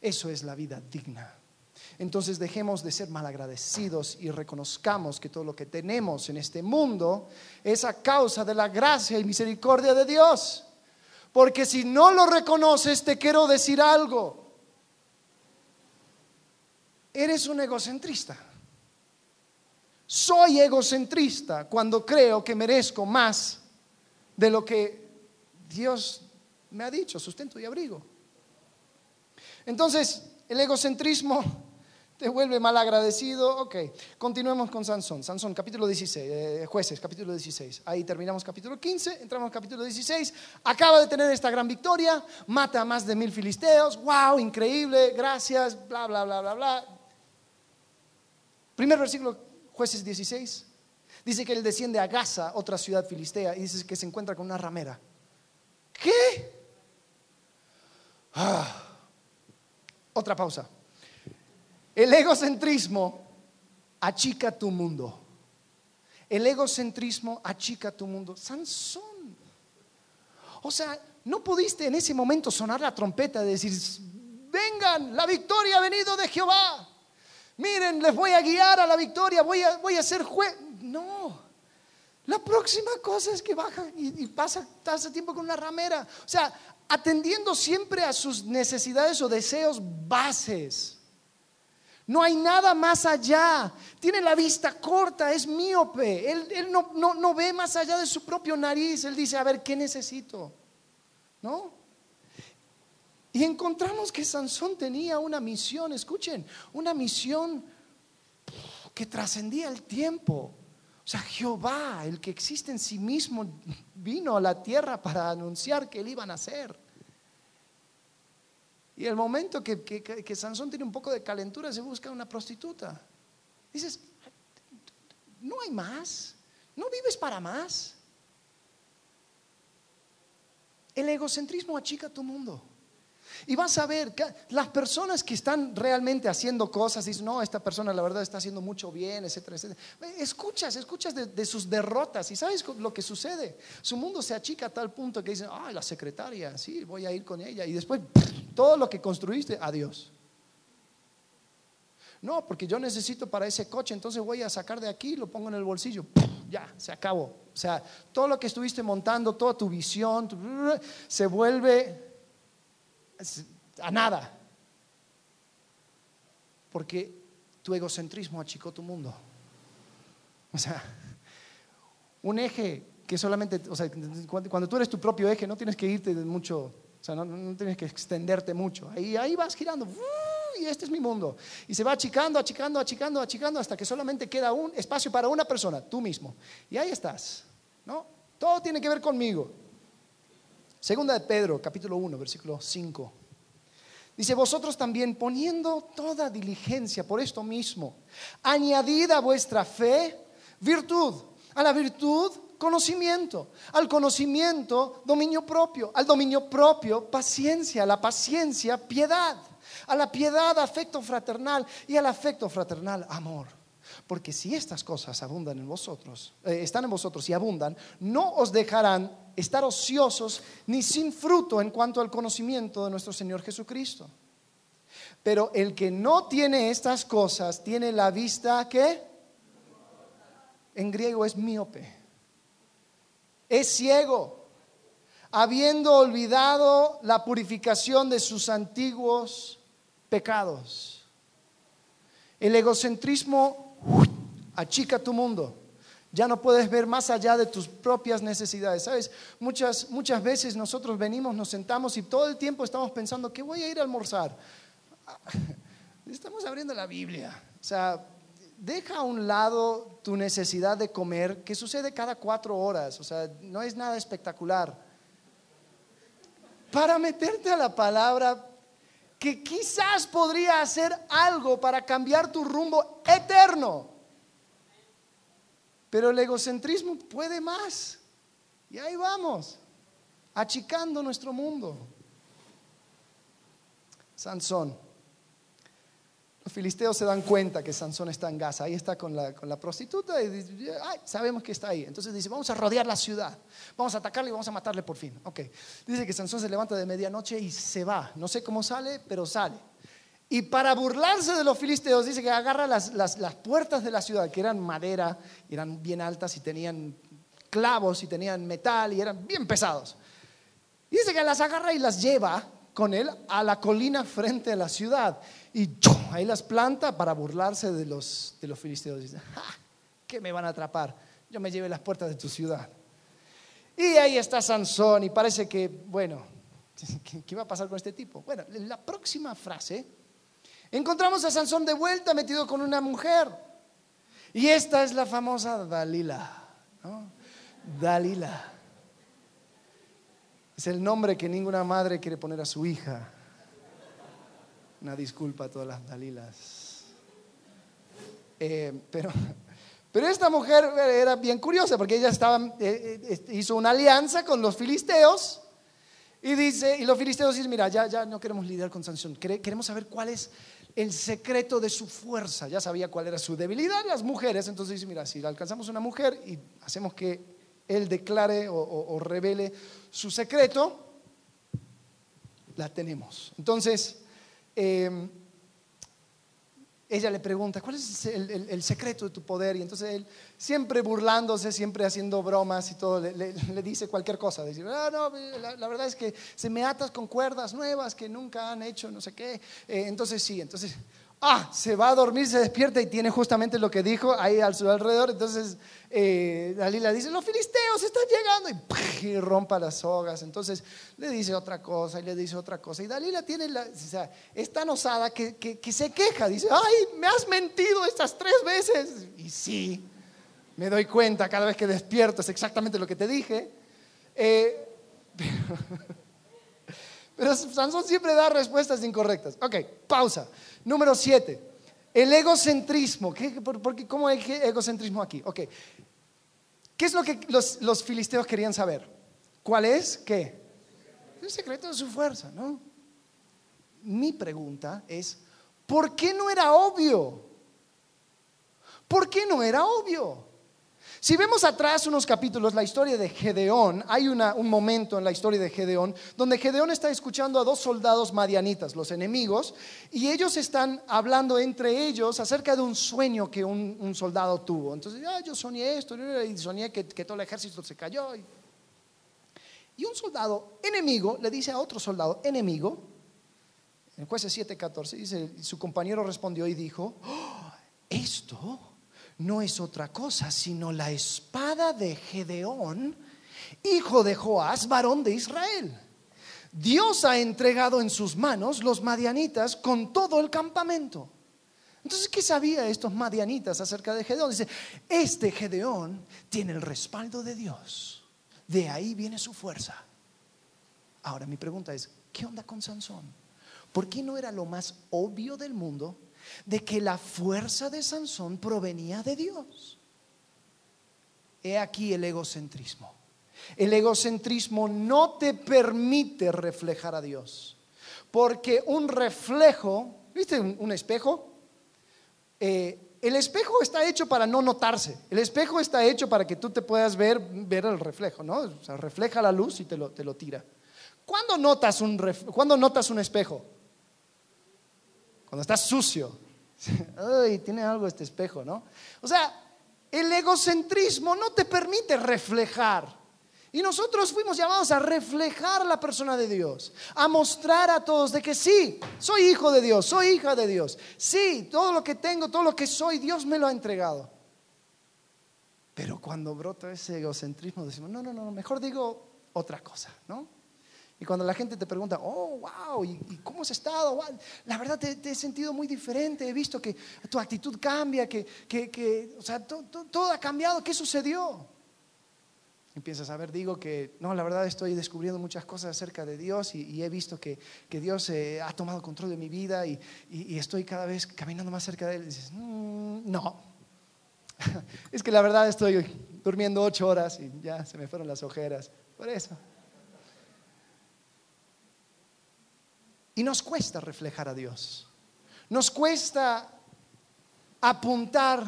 Eso es la vida digna. Entonces dejemos de ser malagradecidos y reconozcamos que todo lo que tenemos en este mundo es a causa de la gracia y misericordia de Dios. Porque si no lo reconoces, te quiero decir algo. Eres un egocentrista. Soy egocentrista cuando creo que merezco más de lo que Dios me ha dicho, sustento y abrigo. Entonces, el egocentrismo te vuelve mal agradecido. Ok, continuemos con Sansón. Sansón, capítulo 16, eh, jueces, capítulo 16. Ahí terminamos capítulo 15, entramos capítulo 16. Acaba de tener esta gran victoria, mata a más de mil filisteos. ¡Wow! Increíble, gracias, bla, bla, bla, bla, bla. Primer versículo, jueces 16. Dice que él desciende a Gaza, otra ciudad filistea, y dice que se encuentra con una ramera. ¿Qué? Ah. Otra pausa. El egocentrismo achica tu mundo. El egocentrismo achica tu mundo. Sansón. O sea, no pudiste en ese momento sonar la trompeta y decir, vengan, la victoria ha venido de Jehová. Miren, les voy a guiar a la victoria, voy a, voy a ser juez. No. La próxima cosa es que baja y, y pasa, pasa tiempo con una ramera. O sea, atendiendo siempre a sus necesidades o deseos bases. No hay nada más allá. Tiene la vista corta, es míope. Él, no, no, ve más allá de su propio nariz. Él dice, a ver, ¿qué necesito? ¿No? Y encontramos que Sansón tenía una misión, escuchen, una misión que trascendía el tiempo. O sea, Jehová, el que existe en sí mismo, vino a la tierra para anunciar que él iba a nacer. Y el momento que, Sansón tiene un poco de calentura, se busca una prostituta. Dices, no hay más, no vives para más. El egocentrismo achica tu mundo. Y vas a ver que las personas que están realmente haciendo cosas, dicen, no, esta persona la verdad está haciendo mucho bien, etcétera, etcétera. Escuchas, escuchas de, sus derrotas y sabes lo que sucede. Su mundo se achica a tal punto que dicen, ah, la secretaria, sí, voy a ir con ella. Y después, todo lo que construiste, adiós. No, porque yo necesito para ese coche, entonces voy a sacar de aquí, lo pongo en el bolsillo. Ya, se acabó. O sea, todo lo que estuviste montando, toda tu visión, se vuelve a nada. Porque tu egocentrismo achicó tu mundo. O sea, un eje que solamente, o sea, cuando tú eres tu propio eje, no tienes que irte de mucho, o sea, no, tienes que extenderte mucho. Ahí, ahí vas girando, y este es mi mundo. Y se va achicando, achicando, achicando, achicando, hasta que solamente queda un espacio para una persona, tú mismo. Y ahí estás, ¿no? Todo tiene que ver conmigo. Segunda de Pedro, capítulo 1, versículo 5. Dice, vosotros también poniendo toda diligencia por esto mismo, añadid a vuestra fe virtud, a la virtud conocimiento, al conocimiento dominio propio, al dominio propio paciencia, a la paciencia piedad, a la piedad afecto fraternal y al afecto fraternal amor. Porque si estas cosas abundan en vosotros, eh, están en vosotros y abundan, no os dejarán estar ociosos ni sin fruto en cuanto al conocimiento de nuestro Señor Jesucristo. Pero el que no tiene estas cosas tiene la vista que en griego es míope. Es ciego, habiendo olvidado la purificación de sus antiguos pecados. El egocentrismo achica tu mundo. Ya no puedes ver más allá de tus propias necesidades. ¿Sabes? Muchas, muchas veces nosotros venimos, nos sentamos y todo el tiempo estamos pensando, ¿qué voy a ir a almorzar? Estamos abriendo la Biblia. O sea, deja a un lado tu necesidad de comer, que sucede cada cuatro horas. O sea, no es nada espectacular. Para meterte a la palabra que quizás podría hacer algo para cambiar tu rumbo eterno. Pero el egocentrismo puede más. Y ahí vamos, achicando nuestro mundo. Sansón. Los filisteos se dan cuenta que Sansón está en Gaza, ahí está con la, con la prostituta y dice, Ay, sabemos que está ahí. Entonces dice, vamos a rodear la ciudad, vamos a atacarle y vamos a matarle por fin. Ok, dice que Sansón se levanta de medianoche y se va. No sé cómo sale, pero sale. Y para burlarse de los filisteos, dice que agarra las, las, las puertas de la ciudad, que eran madera, eran bien altas y tenían clavos y tenían metal y eran bien pesados. Dice que las agarra y las lleva con él a la colina frente a la ciudad. Y ahí las planta para burlarse de los, de los filisteos. Dice, ¿qué me van a atrapar? Yo me lleve las puertas de tu ciudad. Y ahí está Sansón y parece que, bueno, ¿qué va a pasar con este tipo? Bueno, la próxima frase, encontramos a Sansón de vuelta metido con una mujer. Y esta es la famosa Dalila. Dalila. Es el nombre que ninguna madre quiere poner a su hija. Una disculpa a todas las Dalilas. Eh, pero, pero esta mujer era bien curiosa porque ella estaba, eh, eh, hizo una alianza con los filisteos y dice, y los filisteos dicen, mira, ya, ya no queremos lidiar con Sansón, queremos saber cuál es el secreto de su fuerza. Ya sabía cuál era su debilidad, las mujeres, entonces dice, mira, si alcanzamos una mujer y hacemos que él declare o, revele su secreto, la tenemos. Entonces, em, ella le pregunta, ¿cuál es el, secreto de tu poder? Y entonces él, siempre burlándose, siempre haciendo bromas y todo, le, dice cualquier cosa. Dice, ah, no, la, verdad es que se me atas con cuerdas nuevas que nunca han hecho, no sé qué. Eh, entonces sí, entonces ah, se va a dormir, se despierta y tiene justamente lo que dijo ahí al su alrededor. Entonces eh, Dalila dice, los filisteos están llegando y, rompa las sogas. Entonces le dice otra cosa y le dice otra cosa. Y Dalila tiene la, o es tan osada que, que, se queja. Dice, ay, me has mentido estas tres veces. Y sí, me doy cuenta cada vez que despierto, es exactamente lo que te dije. Eh, pero Sansón siempre da respuestas incorrectas. Ok, pausa. Número siete, el egocentrismo. ¿Qué, ¿Cómo hay egocentrismo aquí? Ok. ¿Qué es lo que los, filisteos querían saber? ¿Cuál es? ¿Qué? El secreto de su fuerza, ¿no? Mi pregunta es, ¿por qué no era obvio? ¿Por qué no era obvio? Si vemos atrás unos capítulos, la historia de Gedeón, hay un momento en la historia de Gedeón donde Gedeón está escuchando a dos soldados madianitas, los enemigos, y ellos están hablando entre ellos acerca de un sueño que un, soldado tuvo. Entonces, ah, yo soñé esto, y soñé que, todo el ejército se cayó. Y, un soldado enemigo le dice a otro soldado enemigo, en jueces 7:14, dice, su compañero respondió y dijo, oh, esto no es otra cosa sino la espada de Gedeón, hijo de Joás, varón de Israel. Dios ha entregado en sus manos los madianitas con todo el campamento. Entonces, ¿qué sabía estos madianitas acerca de Gedeón? Dice, este Gedeón tiene el respaldo de Dios. De ahí viene su fuerza. Ahora, mi pregunta es, ¿qué onda con Sansón? ¿Por qué no era lo más obvio del mundo de que la fuerza de Sansón provenía de Dios. He aquí el egocentrismo. El egocentrismo no te permite reflejar a Dios. Porque un reflejo, ¿viste un, espejo? Eh, el espejo está hecho para no notarse. El espejo está hecho para que tú te puedas ver, ver el reflejo, ¿no? O refleja la luz y te lo, te lo tira. ¿Cuándo notas, un, ¿Cuándo notas un espejo? Cuando estás sucio. Ay, tiene algo este espejo, ¿no? O sea, el egocentrismo no te permite reflejar. Y nosotros fuimos llamados a reflejar la persona de Dios, a mostrar a todos de que sí, soy hijo de Dios, soy hija de Dios. Sí, todo lo que tengo, todo lo que soy, Dios me lo ha entregado. Pero cuando brota ese egocentrismo, decimos, no, no, no, mejor digo otra cosa, ¿no? Y cuando la gente te pregunta, oh, wow, ¿y, cómo has estado? la verdad te, he sentido muy diferente, he visto que tu actitud cambia, que, que, o sea, todo ha cambiado, ¿qué sucedió? Empiezas a ver, digo que no, la verdad estoy descubriendo muchas cosas acerca de Dios y, he visto que, Dios eh, ha tomado control de mi vida y, estoy cada vez caminando más cerca de Él. Dices, mm, no, es que la verdad estoy durmiendo ocho horas y ya se me fueron las ojeras. Por eso. Y nos cuesta reflejar a Dios. Nos cuesta apuntar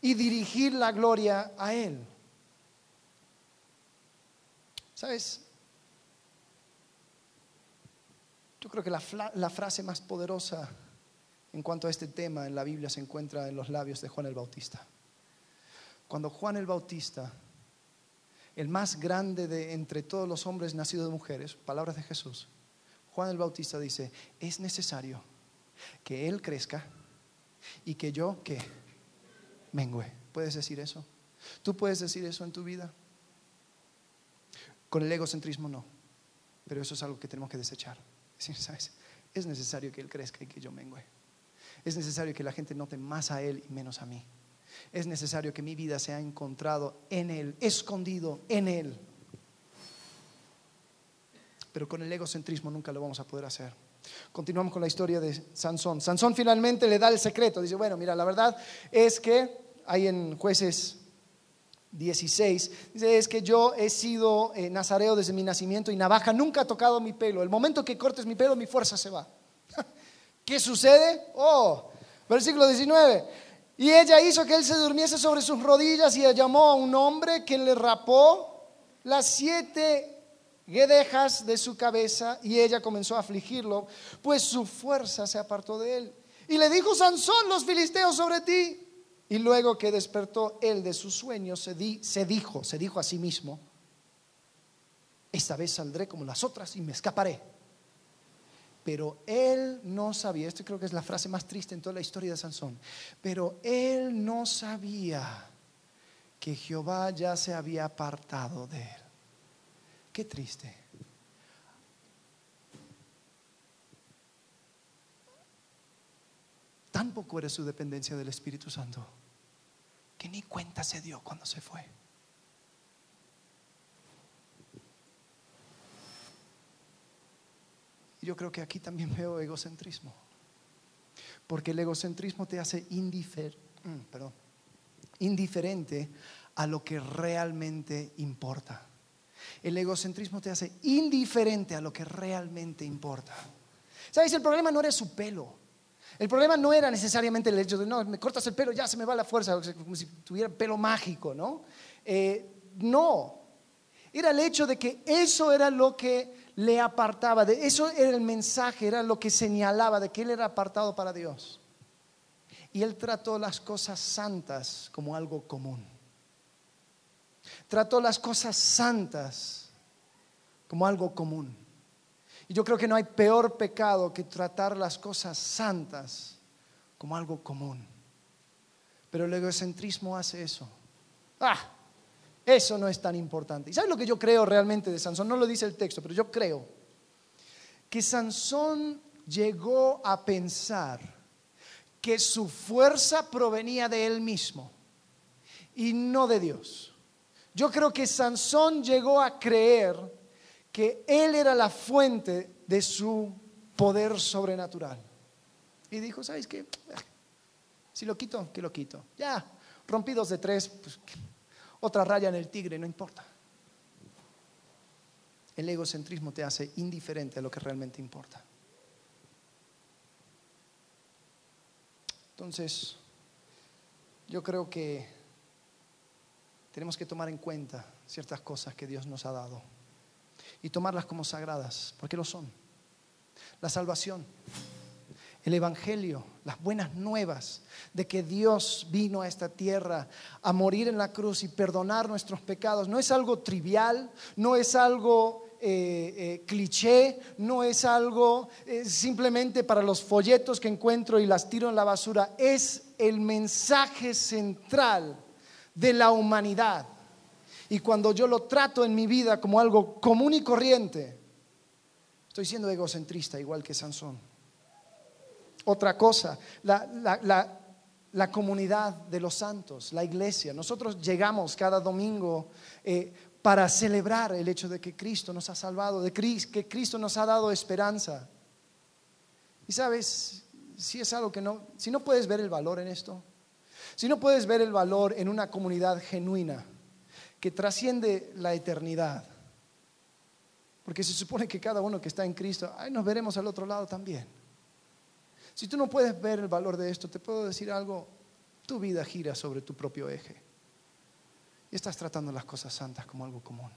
y dirigir la gloria a Él. ¿Sabes? Yo creo que la, frase más poderosa en cuanto a este tema en la Biblia se encuentra en los labios de Juan el Bautista. Cuando Juan el Bautista, el más grande de entre todos los hombres nacidos de mujeres, palabras de Jesús, Juan el Bautista dice, es necesario que Él crezca y que yo que mengüe. ¿Puedes decir eso? ¿Tú puedes decir eso en tu vida? Con el egocentrismo no, pero eso es algo que tenemos que desechar. ¿sabes? Es necesario que Él crezca y que yo mengüe. Es necesario que la gente note más a Él y menos a mí. Es necesario que mi vida sea encontrado en Él, escondido en Él pero con el egocentrismo nunca lo vamos a poder hacer. Continuamos con la historia de Sansón. Sansón finalmente le da el secreto. Dice, bueno, mira, la verdad es que hay en jueces 16, dice, es que yo he sido eh, nazareo desde mi nacimiento y navaja nunca ha tocado mi pelo. El momento que cortes mi pelo, mi fuerza se va. ¿Qué sucede? Oh, versículo 19. Y ella hizo que él se durmiese sobre sus rodillas y llamó a un hombre que le rapó las siete guedejas de su cabeza y ella comenzó a afligirlo, pues su fuerza se apartó de él. Y le dijo Sansón, los filisteos sobre ti. Y luego que despertó él de su sueño, se, se dijo, se dijo a sí mismo, esta vez saldré como las otras y me escaparé. Pero él no sabía, esto creo que es la frase más triste en toda la historia de Sansón, pero él no sabía que Jehová ya se había apartado de él. Qué triste. Tan poco era su dependencia del Espíritu Santo que ni cuenta se dio cuando se fue. Yo creo que aquí también veo egocentrismo. Porque el egocentrismo te hace mm, indiferente a lo que realmente importa. El egocentrismo te hace indiferente a lo que realmente importa. ¿Sabes? El problema no era su pelo. El problema no era necesariamente el hecho de, no, me cortas el pelo, ya se me va la fuerza, como si tuviera pelo mágico, ¿no? Eh, no. Era el hecho de que eso era lo que le apartaba, de eso era el mensaje, era lo que señalaba de que él era apartado para Dios. Y él trató las cosas santas como algo común. Trató las cosas santas como algo común. Y yo creo que no hay peor pecado que tratar las cosas santas como algo común. Pero el egocentrismo hace eso. Ah, eso no es tan importante. ¿Y sabes lo que yo creo realmente de Sansón? No lo dice el texto, pero yo creo que Sansón llegó a pensar que su fuerza provenía de él mismo y no de Dios. Yo creo que Sansón llegó a creer que él era la fuente de su poder sobrenatural. Y dijo, ¿sabes qué? Si lo quito, que lo quito. Ya, rompidos de tres, pues, otra raya en el tigre, no importa. El egocentrismo te hace indiferente a lo que realmente importa. Entonces, yo creo que tenemos que tomar en cuenta ciertas cosas que Dios nos ha dado y tomarlas como sagradas, porque lo son. La salvación, el Evangelio, las buenas nuevas de que Dios vino a esta tierra a morir en la cruz y perdonar nuestros pecados, no es algo trivial, no es algo eh, eh, cliché, no es algo eh, simplemente para los folletos que encuentro y las tiro en la basura, es el mensaje central de la humanidad. Y cuando yo lo trato en mi vida como algo común y corriente, estoy siendo egocentrista igual que Sansón. Otra cosa, la, comunidad de los santos, la iglesia. Nosotros llegamos cada domingo para celebrar el hecho de que Cristo nos ha salvado, de que Cristo nos ha dado esperanza. Y sabes, si es algo que no, si no puedes ver el valor en esto, si no puedes ver el valor en una comunidad genuina que trasciende la eternidad, porque se supone que cada uno que está en Cristo, ay, nos veremos al otro lado también. Si tú no puedes ver el valor de esto, te puedo decir algo, tu vida gira sobre tu propio eje y estás tratando las cosas santas como algo común.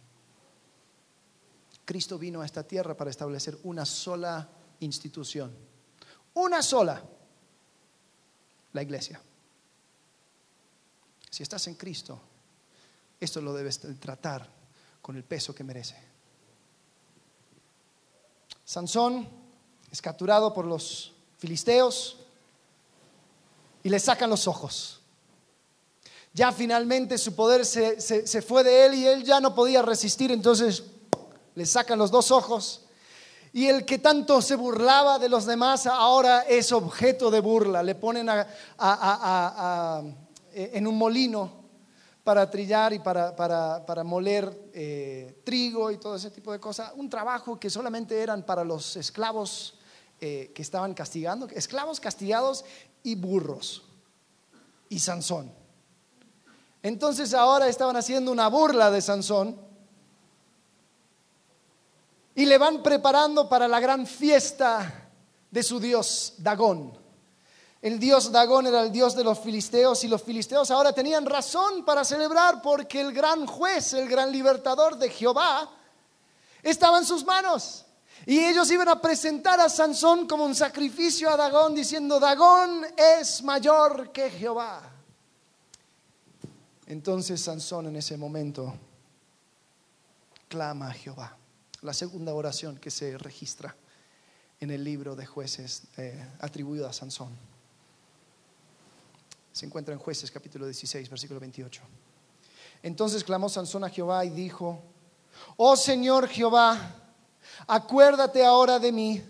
Cristo vino a esta tierra para establecer una sola institución, una sola, la iglesia. Si estás en Cristo, esto lo debes tratar con el peso que merece. Sansón es capturado por los filisteos y le sacan los ojos. Ya finalmente su poder se, fue de él y él ya no podía resistir, entonces le sacan los dos ojos. Y el que tanto se burlaba de los demás ahora es objeto de burla. Le ponen en un molino para trillar y para, moler eh, trigo y todo ese tipo de cosas. Un trabajo que solamente eran para los esclavos eh, que estaban castigando, esclavos castigados y burros. Y Sansón. Entonces ahora estaban haciendo una burla de Sansón y le van preparando para la gran fiesta de su dios Dagón. El dios Dagón era el dios de los filisteos y los filisteos ahora tenían razón para celebrar porque el gran juez, el gran libertador de Jehová, estaba en sus manos. Y ellos iban a presentar a Sansón como un sacrificio a Dagón diciendo, Dagón es mayor que Jehová. Entonces Sansón en ese momento clama a Jehová. La segunda oración que se registra en el libro de jueces eh, atribuido a Sansón. Se encuentra en jueces capítulo 16, versículo 28. Entonces clamó Sansón a Jehová y dijo, oh Señor Jehová, acuérdate ahora de mí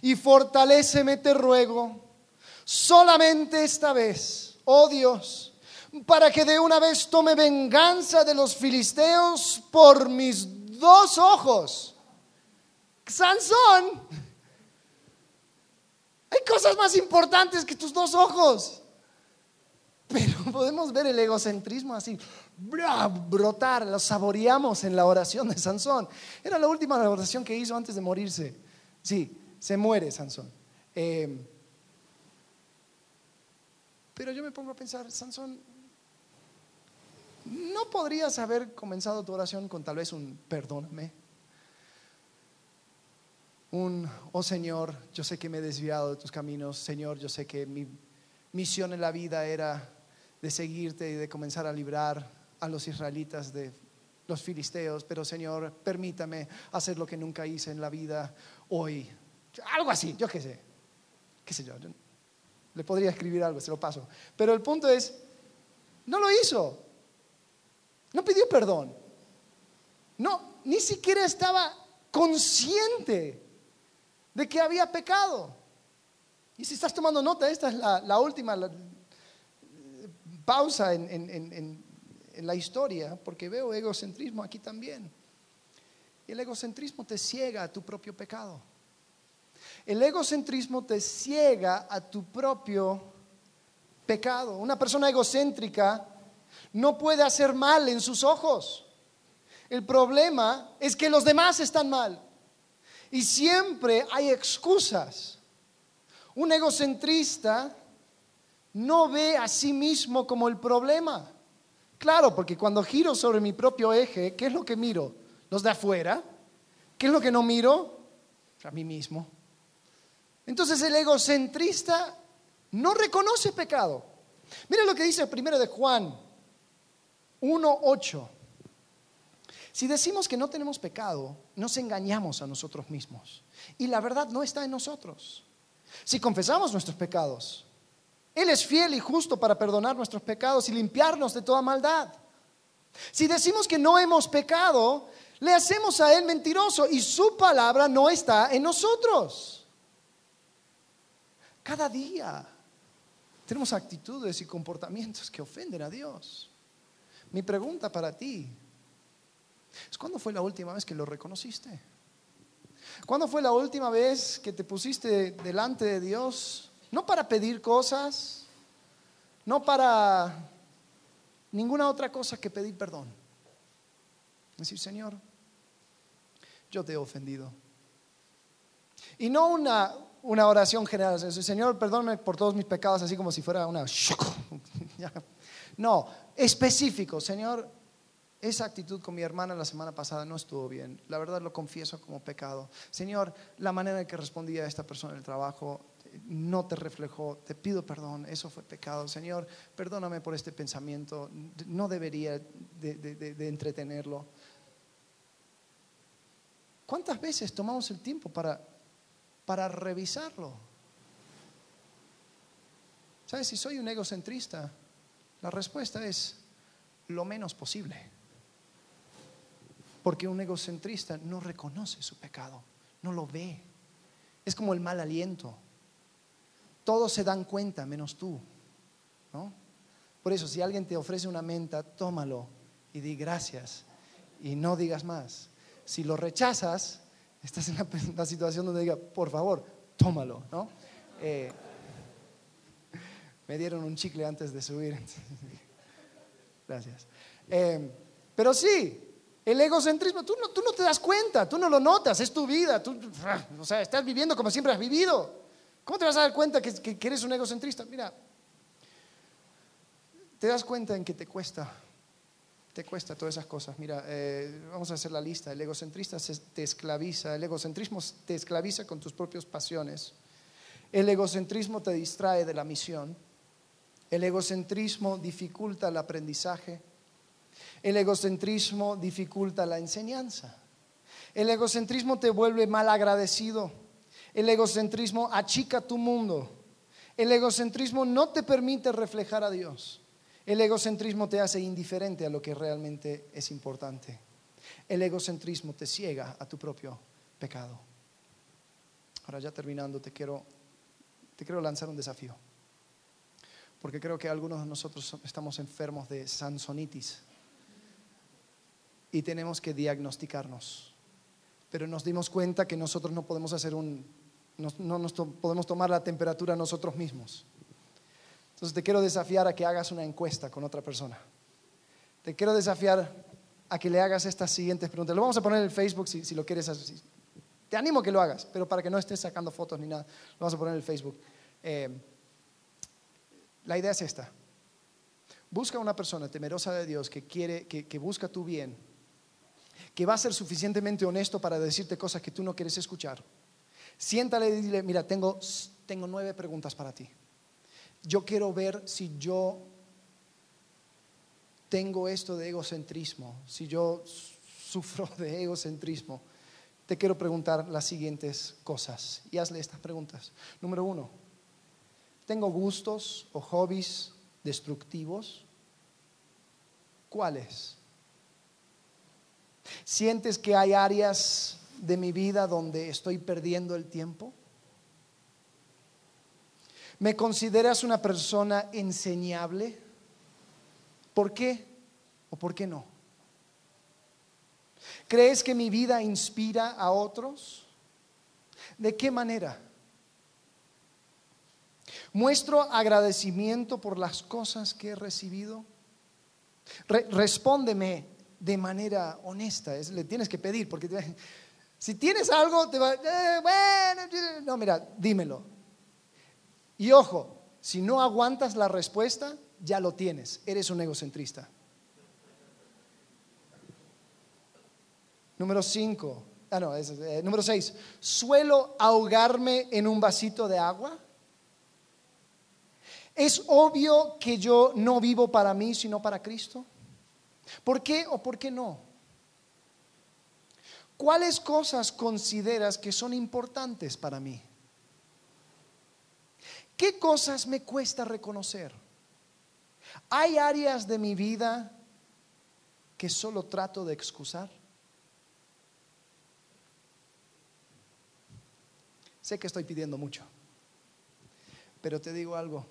y fortaléceme, te ruego, solamente esta vez, oh Dios para que de una vez tome venganza de los filisteos por mis dos ojos. Sansón, hay cosas más importantes que tus dos ojos. Pero podemos ver el egocentrismo así, brotar, lo saboreamos en la oración de Sansón. Era la última oración que hizo antes de morirse. Sí, se muere Sansón. Eh, pero yo me pongo a pensar, Sansón, ¿No podrías haber comenzado tu oración con tal vez un perdóname? Un, oh Señor, yo sé que me he desviado de tus caminos, Señor, yo sé que mi misión en la vida era de seguirte y de comenzar a librar a los israelitas de los filisteos, pero Señor, permítame hacer lo que nunca hice en la vida hoy. Algo así, yo qué sé, qué sé yo, le podría escribir algo, se lo paso. Pero el punto es, no lo hizo. No pidió perdón. No, ni siquiera estaba consciente de que había pecado. Y si estás tomando nota, esta es la, última pausa en, en la historia, porque veo egocentrismo aquí también. El egocentrismo te ciega a tu propio pecado. El egocentrismo te ciega a tu propio pecado. Una persona egocéntrica no puede hacer mal en sus ojos. El problema es que los demás están mal. Y siempre hay excusas. Un egocentrista no ve a sí mismo como el problema. Claro, porque cuando giro sobre mi propio eje, ¿qué es lo que miro? Los de afuera. ¿Qué es lo que no miro? A mí mismo. Entonces el egocentrista no reconoce pecado. Mira lo que dice el primero de Juan 1.8. Si decimos que no tenemos pecado, nos engañamos a nosotros mismos. Y la verdad no está en nosotros. Si confesamos nuestros pecados, Él es fiel y justo para perdonar nuestros pecados y limpiarnos de toda maldad. Si decimos que no hemos pecado, le hacemos a Él mentiroso y su palabra no está en nosotros. Cada día tenemos actitudes y comportamientos que ofenden a Dios. Mi pregunta para ti es, ¿cuándo fue la última vez que lo reconociste? ¿Cuándo fue la última vez que te pusiste delante de Dios? No para pedir cosas, no para ninguna otra cosa que pedir perdón. Decir, Señor, yo te he ofendido. Y no una, una oración general, Señor, perdóname por todos mis pecados, así como si fuera una... No, específico, Señor, esa actitud con mi hermana la semana pasada no estuvo bien. La verdad lo confieso como pecado. Señor, la manera en que respondía a esta persona en el trabajo no te reflejó. Te pido perdón, eso fue pecado. Señor, perdóname por este pensamiento. No debería de, entretenerlo. ¿Cuántas veces tomamos el tiempo para, para revisarlo? ¿Sabes? Si soy un egocentrista, la respuesta es lo menos posible. Porque un egocentrista no reconoce su pecado, no lo ve. Es como el mal aliento. Todos se dan cuenta, menos tú. ¿no? Por eso, si alguien te ofrece una menta, tómalo y di gracias y no digas más. Si lo rechazas, estás en una, situación donde diga, por favor, tómalo. ¿no? Eh, me dieron un chicle antes de subir. Gracias. Eh, pero sí, el egocentrismo, tú no, tú no te das cuenta, tú no lo notas, es tu vida. Tú, o sea, estás viviendo como siempre has vivido. ¿Cómo te vas a dar cuenta que, eres un egocentrista? Mira, te das cuenta en que te cuesta, te cuesta todas esas cosas. Mira, eh, vamos a hacer la lista. El egocentrista te esclaviza, el egocentrismo te esclaviza con tus propias pasiones. El egocentrismo te distrae de la misión. El egocentrismo dificulta el aprendizaje. El egocentrismo dificulta la enseñanza. El egocentrismo te vuelve mal agradecido. El egocentrismo achica tu mundo. El egocentrismo no te permite reflejar a Dios. El egocentrismo te hace indiferente a lo que realmente es importante. El egocentrismo te ciega a tu propio pecado. Ahora ya terminando, te quiero, te quiero lanzar un desafío. Porque creo que algunos de nosotros estamos enfermos de sansonitis y tenemos que diagnosticarnos. Pero nos dimos cuenta que nosotros no podemos hacer un, no, nos podemos tomar la temperatura nosotros mismos. Entonces te quiero desafiar a que hagas una encuesta con otra persona. Te quiero desafiar a que le hagas estas siguientes preguntas. Lo vamos a poner en el Facebook si, lo quieres hacer. Te animo que lo hagas, pero para que no estés sacando fotos ni nada, lo vamos a poner en el Facebook. Eh, la idea es esta. Busca una persona temerosa de Dios que quiere, que busca tu bien que va a ser suficientemente honesto para decirte cosas que tú no quieres escuchar. Siéntale y dile, mira, tengo, tengo nueve preguntas para ti. Yo quiero ver si yo tengo esto de egocentrismo, si yo sufro de egocentrismo. Te quiero preguntar las siguientes cosas y hazle estas preguntas. Número uno, ¿tengo gustos o hobbies destructivos? ¿Cuáles? ¿Sientes que hay áreas de mi vida donde estoy perdiendo el tiempo? ¿Me consideras una persona enseñable? ¿Por qué o por qué no? ¿Crees que mi vida inspira a otros? ¿De qué manera? ¿Muestro agradecimiento por las cosas que he recibido? respóndeme de manera honesta. Es, le tienes que pedir, porque si tienes algo, te va, eh, bueno, no, mira, dímelo. Y ojo, si no aguantas la respuesta, ya lo tienes, eres un egocentrista. Número cinco, Ah, no, es, eh, número seis. ¿Suelo ahogarme en un vasito de agua? ¿Es obvio que yo no vivo para mí, sino para Cristo? ¿Por qué o por qué no? ¿Cuáles cosas consideras que son importantes para mí? ¿Qué cosas me cuesta reconocer? ¿Hay áreas de mi vida que solo trato de excusar? Sé que estoy pidiendo mucho, pero te digo algo.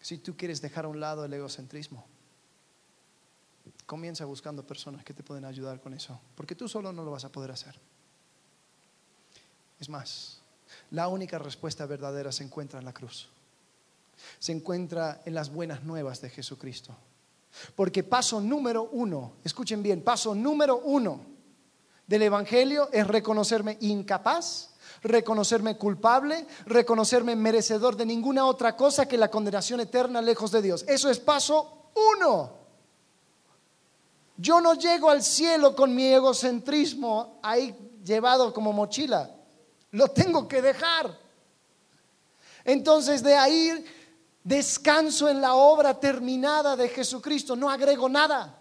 Si tú quieres dejar a un lado el egocentrismo, comienza buscando personas que te pueden ayudar con eso, porque tú solo no lo vas a poder hacer. Es más, la única respuesta verdadera se encuentra en la cruz. Se encuentra en las buenas nuevas de Jesucristo. Porque paso número uno, escuchen bien, paso número uno del Evangelio es reconocerme incapaz, reconocerme culpable, reconocerme merecedor de ninguna otra cosa que la condenación eterna lejos de Dios. Eso es paso uno. Yo no llego al cielo con mi egocentrismo ahí llevado como mochila. Lo tengo que dejar. Entonces de ahí descanso en la obra terminada de Jesucristo, no agrego nada.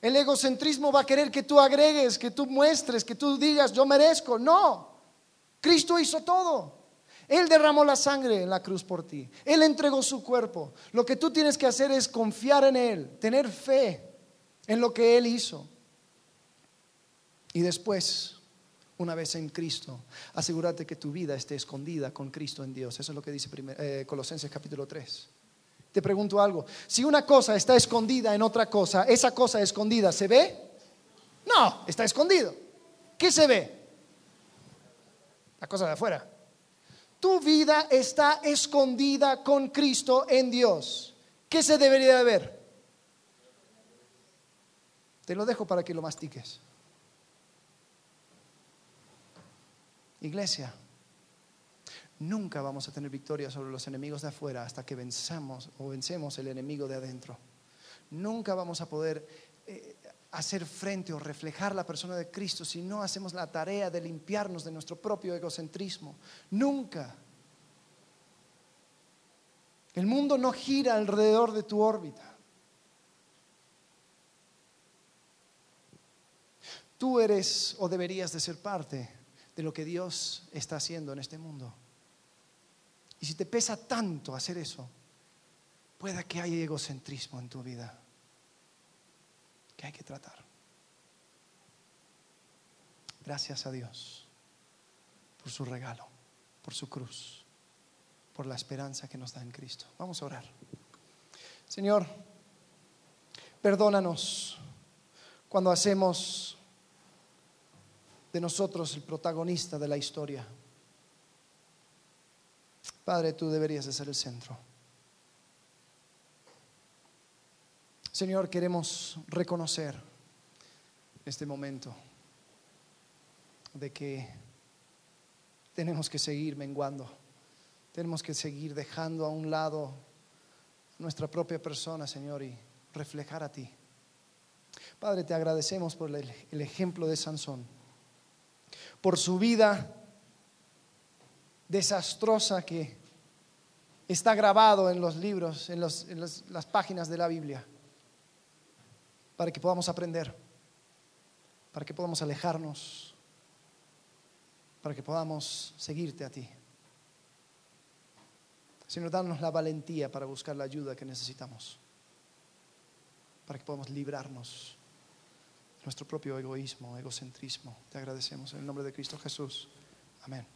El egocentrismo va a querer que tú agregues, que tú muestres, que tú digas, yo merezco. No, Cristo hizo todo. Él derramó la sangre en la cruz por ti. Él entregó su cuerpo. Lo que tú tienes que hacer es confiar en Él, tener fe en lo que Él hizo. Y después una vez en Cristo. Asegúrate que tu vida esté escondida con Cristo en Dios. Eso es lo que dice eh, Colosenses capítulo 3. Te pregunto algo. Si una cosa está escondida en otra cosa, ¿esa cosa escondida se ve? No, está escondido. ¿Qué se ve? La cosa de afuera. Tu vida está escondida con Cristo en Dios. ¿Qué se debería de ver? Te lo dejo para que lo mastiques. Iglesia, nunca vamos a tener victoria sobre los enemigos de afuera hasta que venzamos o vencemos el enemigo de adentro. Nunca vamos a poder eh, hacer frente o reflejar la persona de Cristo si no hacemos la tarea de limpiarnos de nuestro propio egocentrismo. Nunca. El mundo no gira alrededor de tu órbita. Tú eres o deberías de ser parte de lo que Dios está haciendo en este mundo. Y si te pesa tanto hacer eso, pueda que haya egocentrismo en tu vida que hay que tratar. Gracias a Dios por su regalo, por su cruz, por la esperanza que nos da en Cristo. Vamos a orar. Señor, perdónanos cuando hacemos de nosotros el protagonista de la historia. Padre, tú deberías de ser el centro. Señor, queremos reconocer este momento de que tenemos que seguir menguando, tenemos que seguir dejando a un lado nuestra propia persona, Señor, y reflejar a ti. Padre, te agradecemos por el, ejemplo de Sansón por su vida desastrosa que está grabado en los libros, en, las páginas de la Biblia, para que podamos aprender, para que podamos alejarnos, para que podamos seguirte a ti. Señor, danos la valentía para buscar la ayuda que necesitamos, para que podamos librarnos nuestro propio egoísmo, egocentrismo. Te agradecemos en el nombre de Cristo Jesús. Amén.